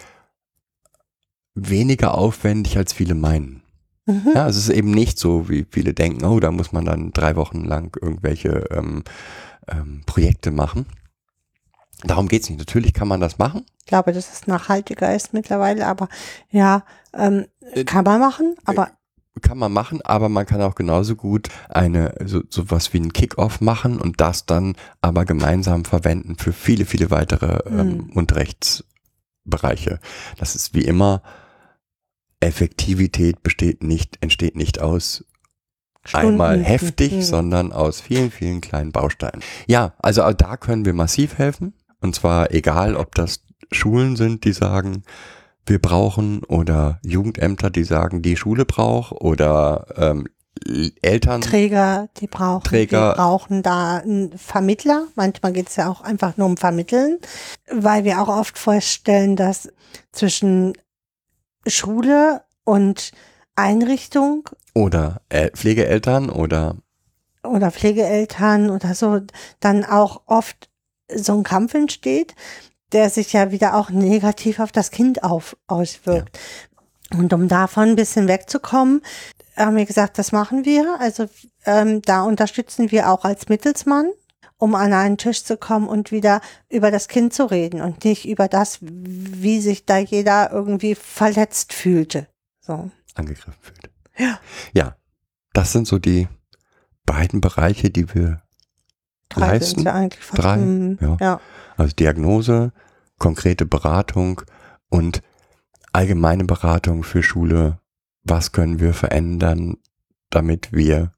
weniger aufwendig, als viele meinen. Mhm. Ja, es ist eben nicht so, wie viele denken, oh, da muss man dann drei Wochen lang irgendwelche ähm, ähm, Projekte machen. Darum geht's nicht. Natürlich kann man das machen. Ich glaube, dass es nachhaltiger ist mittlerweile, aber ja, ähm, Äh, kann man machen, aber Kann man machen, aber man kann auch genauso gut eine, so, sowas wie einen Kick-Off machen und das dann aber gemeinsam verwenden für viele, viele weitere ähm, Hm. Unterrichtsbereiche. Das ist wie immer, Effektivität besteht nicht, entsteht nicht aus einmal Stunden. heftig, Mhm. sondern aus vielen, vielen kleinen Bausteinen. Ja, also auch da können wir massiv helfen. Und zwar egal, ob das Schulen sind, die sagen, wir brauchen oder Jugendämter, die sagen, die Schule braucht oder ähm, Eltern. Träger, die brauchen, Träger. die brauchen da einen Vermittler. Manchmal geht es ja auch einfach nur um Vermitteln, weil wir auch oft feststellen, dass zwischen Schule und Einrichtung oder äh, Pflegeeltern oder oder Pflegeeltern oder so dann auch oft so ein Kampf entsteht. der sich ja wieder auch negativ auf das Kind auf, auswirkt. Und um davon ein bisschen wegzukommen, haben wir gesagt, das machen wir. Also ähm, da unterstützen wir auch als Mittelsmann, um an einen Tisch zu kommen und wieder über das Kind zu reden und nicht über das, wie sich da jeder irgendwie verletzt fühlte. So. Angegriffen fühlt. Ja. Ja, das sind so die beiden Bereiche, die wir Drei leisten. sind ja eigentlich fast. Drei, Mhm. ja. ja. Also Diagnose, konkrete Beratung und allgemeine Beratung für Schule. Was können wir verändern, damit wir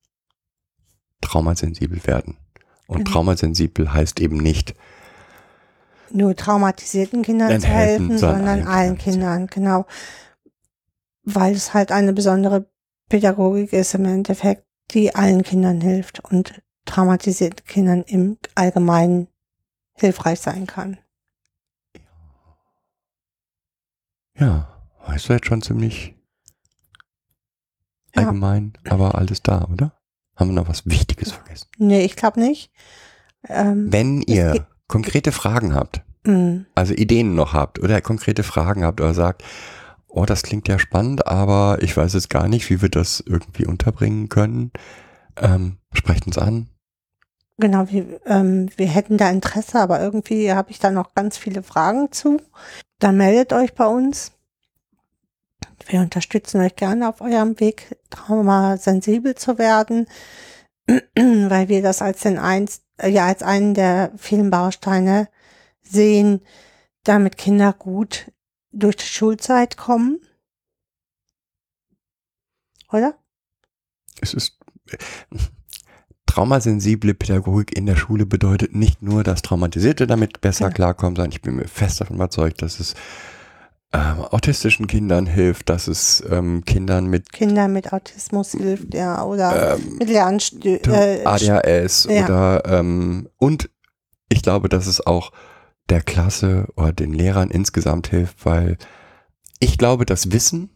traumasensibel werden? Und Genau. traumasensibel heißt eben nicht, nur traumatisierten Kindern zu helfen, sondern allen Kindern. Genau. Weil es halt eine besondere Pädagogik ist im Endeffekt, die allen Kindern hilft und traumatisierten Kindern im Allgemeinen hilfreich sein kann. ja, weißt du jetzt schon ziemlich Ja. allgemein, aber alles da, oder? Haben wir noch was Wichtiges vergessen? Nee, ich glaube nicht. Ähm, Wenn ihr konkrete Fragen habt, mh, also Ideen noch habt oder konkrete Fragen habt oder sagt, oh, das klingt ja spannend, aber ich weiß jetzt gar nicht, wie wir das irgendwie unterbringen können, ähm, sprecht uns an. genau, wir, ähm, wir hätten da Interesse, aber irgendwie habe ich da noch ganz viele Fragen zu. Dann meldet euch bei uns. Wir unterstützen euch gerne auf eurem Weg, traumasensibel zu werden, weil wir das als den eins, äh, ja, als einen der vielen Bausteine sehen, damit Kinder gut durch die Schulzeit kommen. Oder? Es ist traumasensible Pädagogik in der Schule bedeutet nicht nur, dass Traumatisierte damit besser Genau. klarkommen, sondern ich bin mir fest davon überzeugt, dass es ähm, autistischen Kindern hilft, dass es ähm, Kindern mit Kinder mit Autismus hilft, ja, oder ähm, mit Lernstö äh, ADHS ja. oder ähm, und ich glaube, dass es auch der Klasse oder den Lehrern insgesamt hilft, weil ich glaube, das Wissen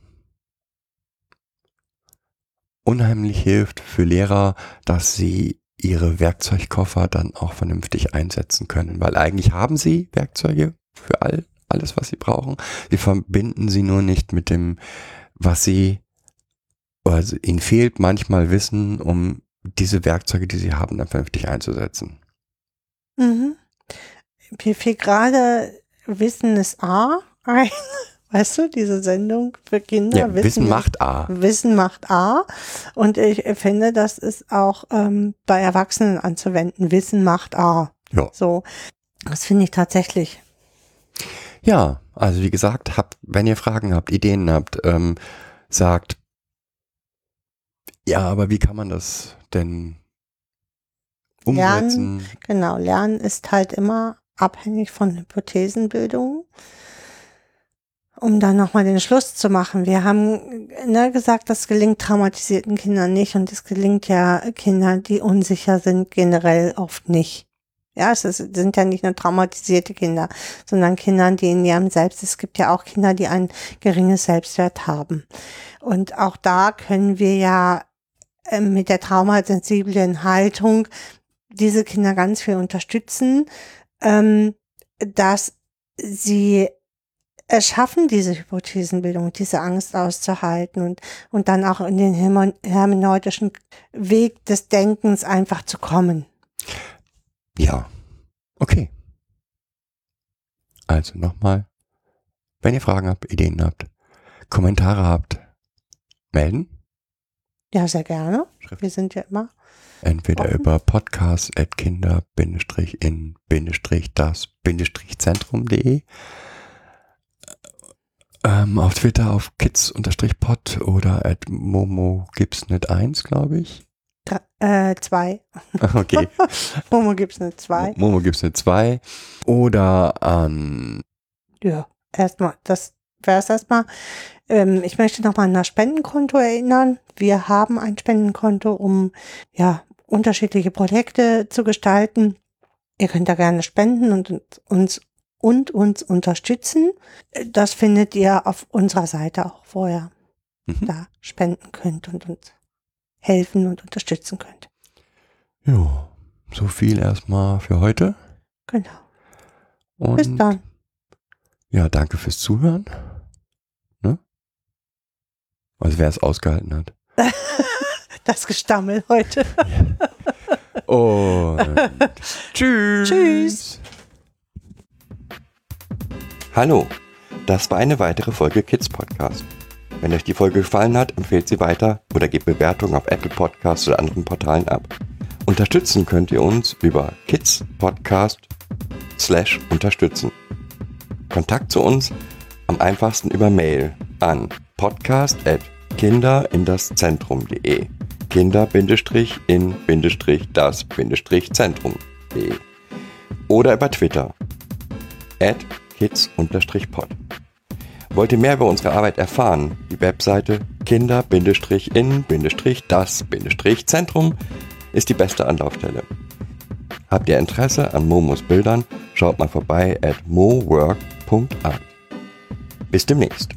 unheimlich hilft für Lehrer, dass sie ihre Werkzeugkoffer dann auch vernünftig einsetzen können, weil eigentlich haben sie Werkzeuge für all, alles, was sie brauchen. Sie verbinden sie nur nicht mit dem, was sie, also ihnen fehlt manchmal Wissen, um diese Werkzeuge, die sie haben, dann vernünftig einzusetzen. Mhm. Mir fiel gerade Wissen ist A ein. Weißt du, diese Sendung für Kinder. Ja, Wissen ist- macht A. Wissen macht A. Und ich finde, das ist auch ähm, bei Erwachsenen anzuwenden. Wissen macht A. Ja. So. Das finde ich tatsächlich. Ja, also wie gesagt, habt, wenn ihr Fragen habt, Ideen habt, ähm, sagt, ja, aber wie kann man das denn umsetzen? Genau. Lernen ist halt immer abhängig von Hypothesenbildung. Um dann nochmal den Schluss zu machen. Wir haben ne, gesagt, das gelingt traumatisierten Kindern nicht und es gelingt ja Kindern, die unsicher sind, generell oft nicht. Ja, es ist, sind ja nicht nur traumatisierte Kinder, sondern Kinder, die in ihrem Selbst, es gibt ja auch Kinder, die ein geringes Selbstwert haben. Und auch da können wir ja äh, mit der traumasensiblen Haltung diese Kinder ganz viel unterstützen, ähm, dass sie es schaffen, diese Hypothesenbildung, diese Angst auszuhalten und, und dann auch in den hermeneutischen Weg des Denkens einfach zu kommen. Ja, okay. Also nochmal, wenn ihr Fragen habt, Ideen habt, Kommentare habt, melden. Ja, sehr gerne. Schrift. Wir sind ja immer. Entweder Offen. über podcast.kinder-in-das-zentrum.de ähm, auf Twitter auf kids-pod oder at momo gibt's nicht eins, glaube ich. Dr- Äh, zwei. Okay. Momo gibt's eine zwei. Momo gibt's eine zwei. Oder an Ja, erstmal, das wäre es erstmal. Ähm, ich möchte nochmal an das Spendenkonto erinnern. Wir haben ein Spendenkonto, um ja unterschiedliche Projekte zu gestalten. Ihr könnt da gerne spenden und uns und uns unterstützen. Das findet ihr auf unserer Seite auch, wo ihr Mhm. da spenden könnt und uns helfen und unterstützen könnt. Jo, so viel erstmal für heute. Genau. Und Bis dann. Ja, danke fürs Zuhören. Ne? Also wer es ausgehalten hat. Das Gestammel heute. Und tschüss. Tschüss. Hallo, das war eine weitere Folge Kids Podcast. Wenn euch die Folge gefallen hat, empfehlt sie weiter oder gebt Bewertungen auf Apple Podcasts oder anderen Portalen ab. Unterstützen könnt ihr uns über Kids Podcast slash unterstützen. Kontakt zu uns am einfachsten über Mail an podcast at kinderindaszentrum.de kinder-in-das-zentrum.de oder über Twitter at kids-pod. Wollt ihr mehr über unsere Arbeit erfahren? Die Webseite kinder-in-das-zentrum ist die beste Anlaufstelle. Habt ihr Interesse an Momos Bildern? Schaut mal vorbei at mowork.art. Bis demnächst.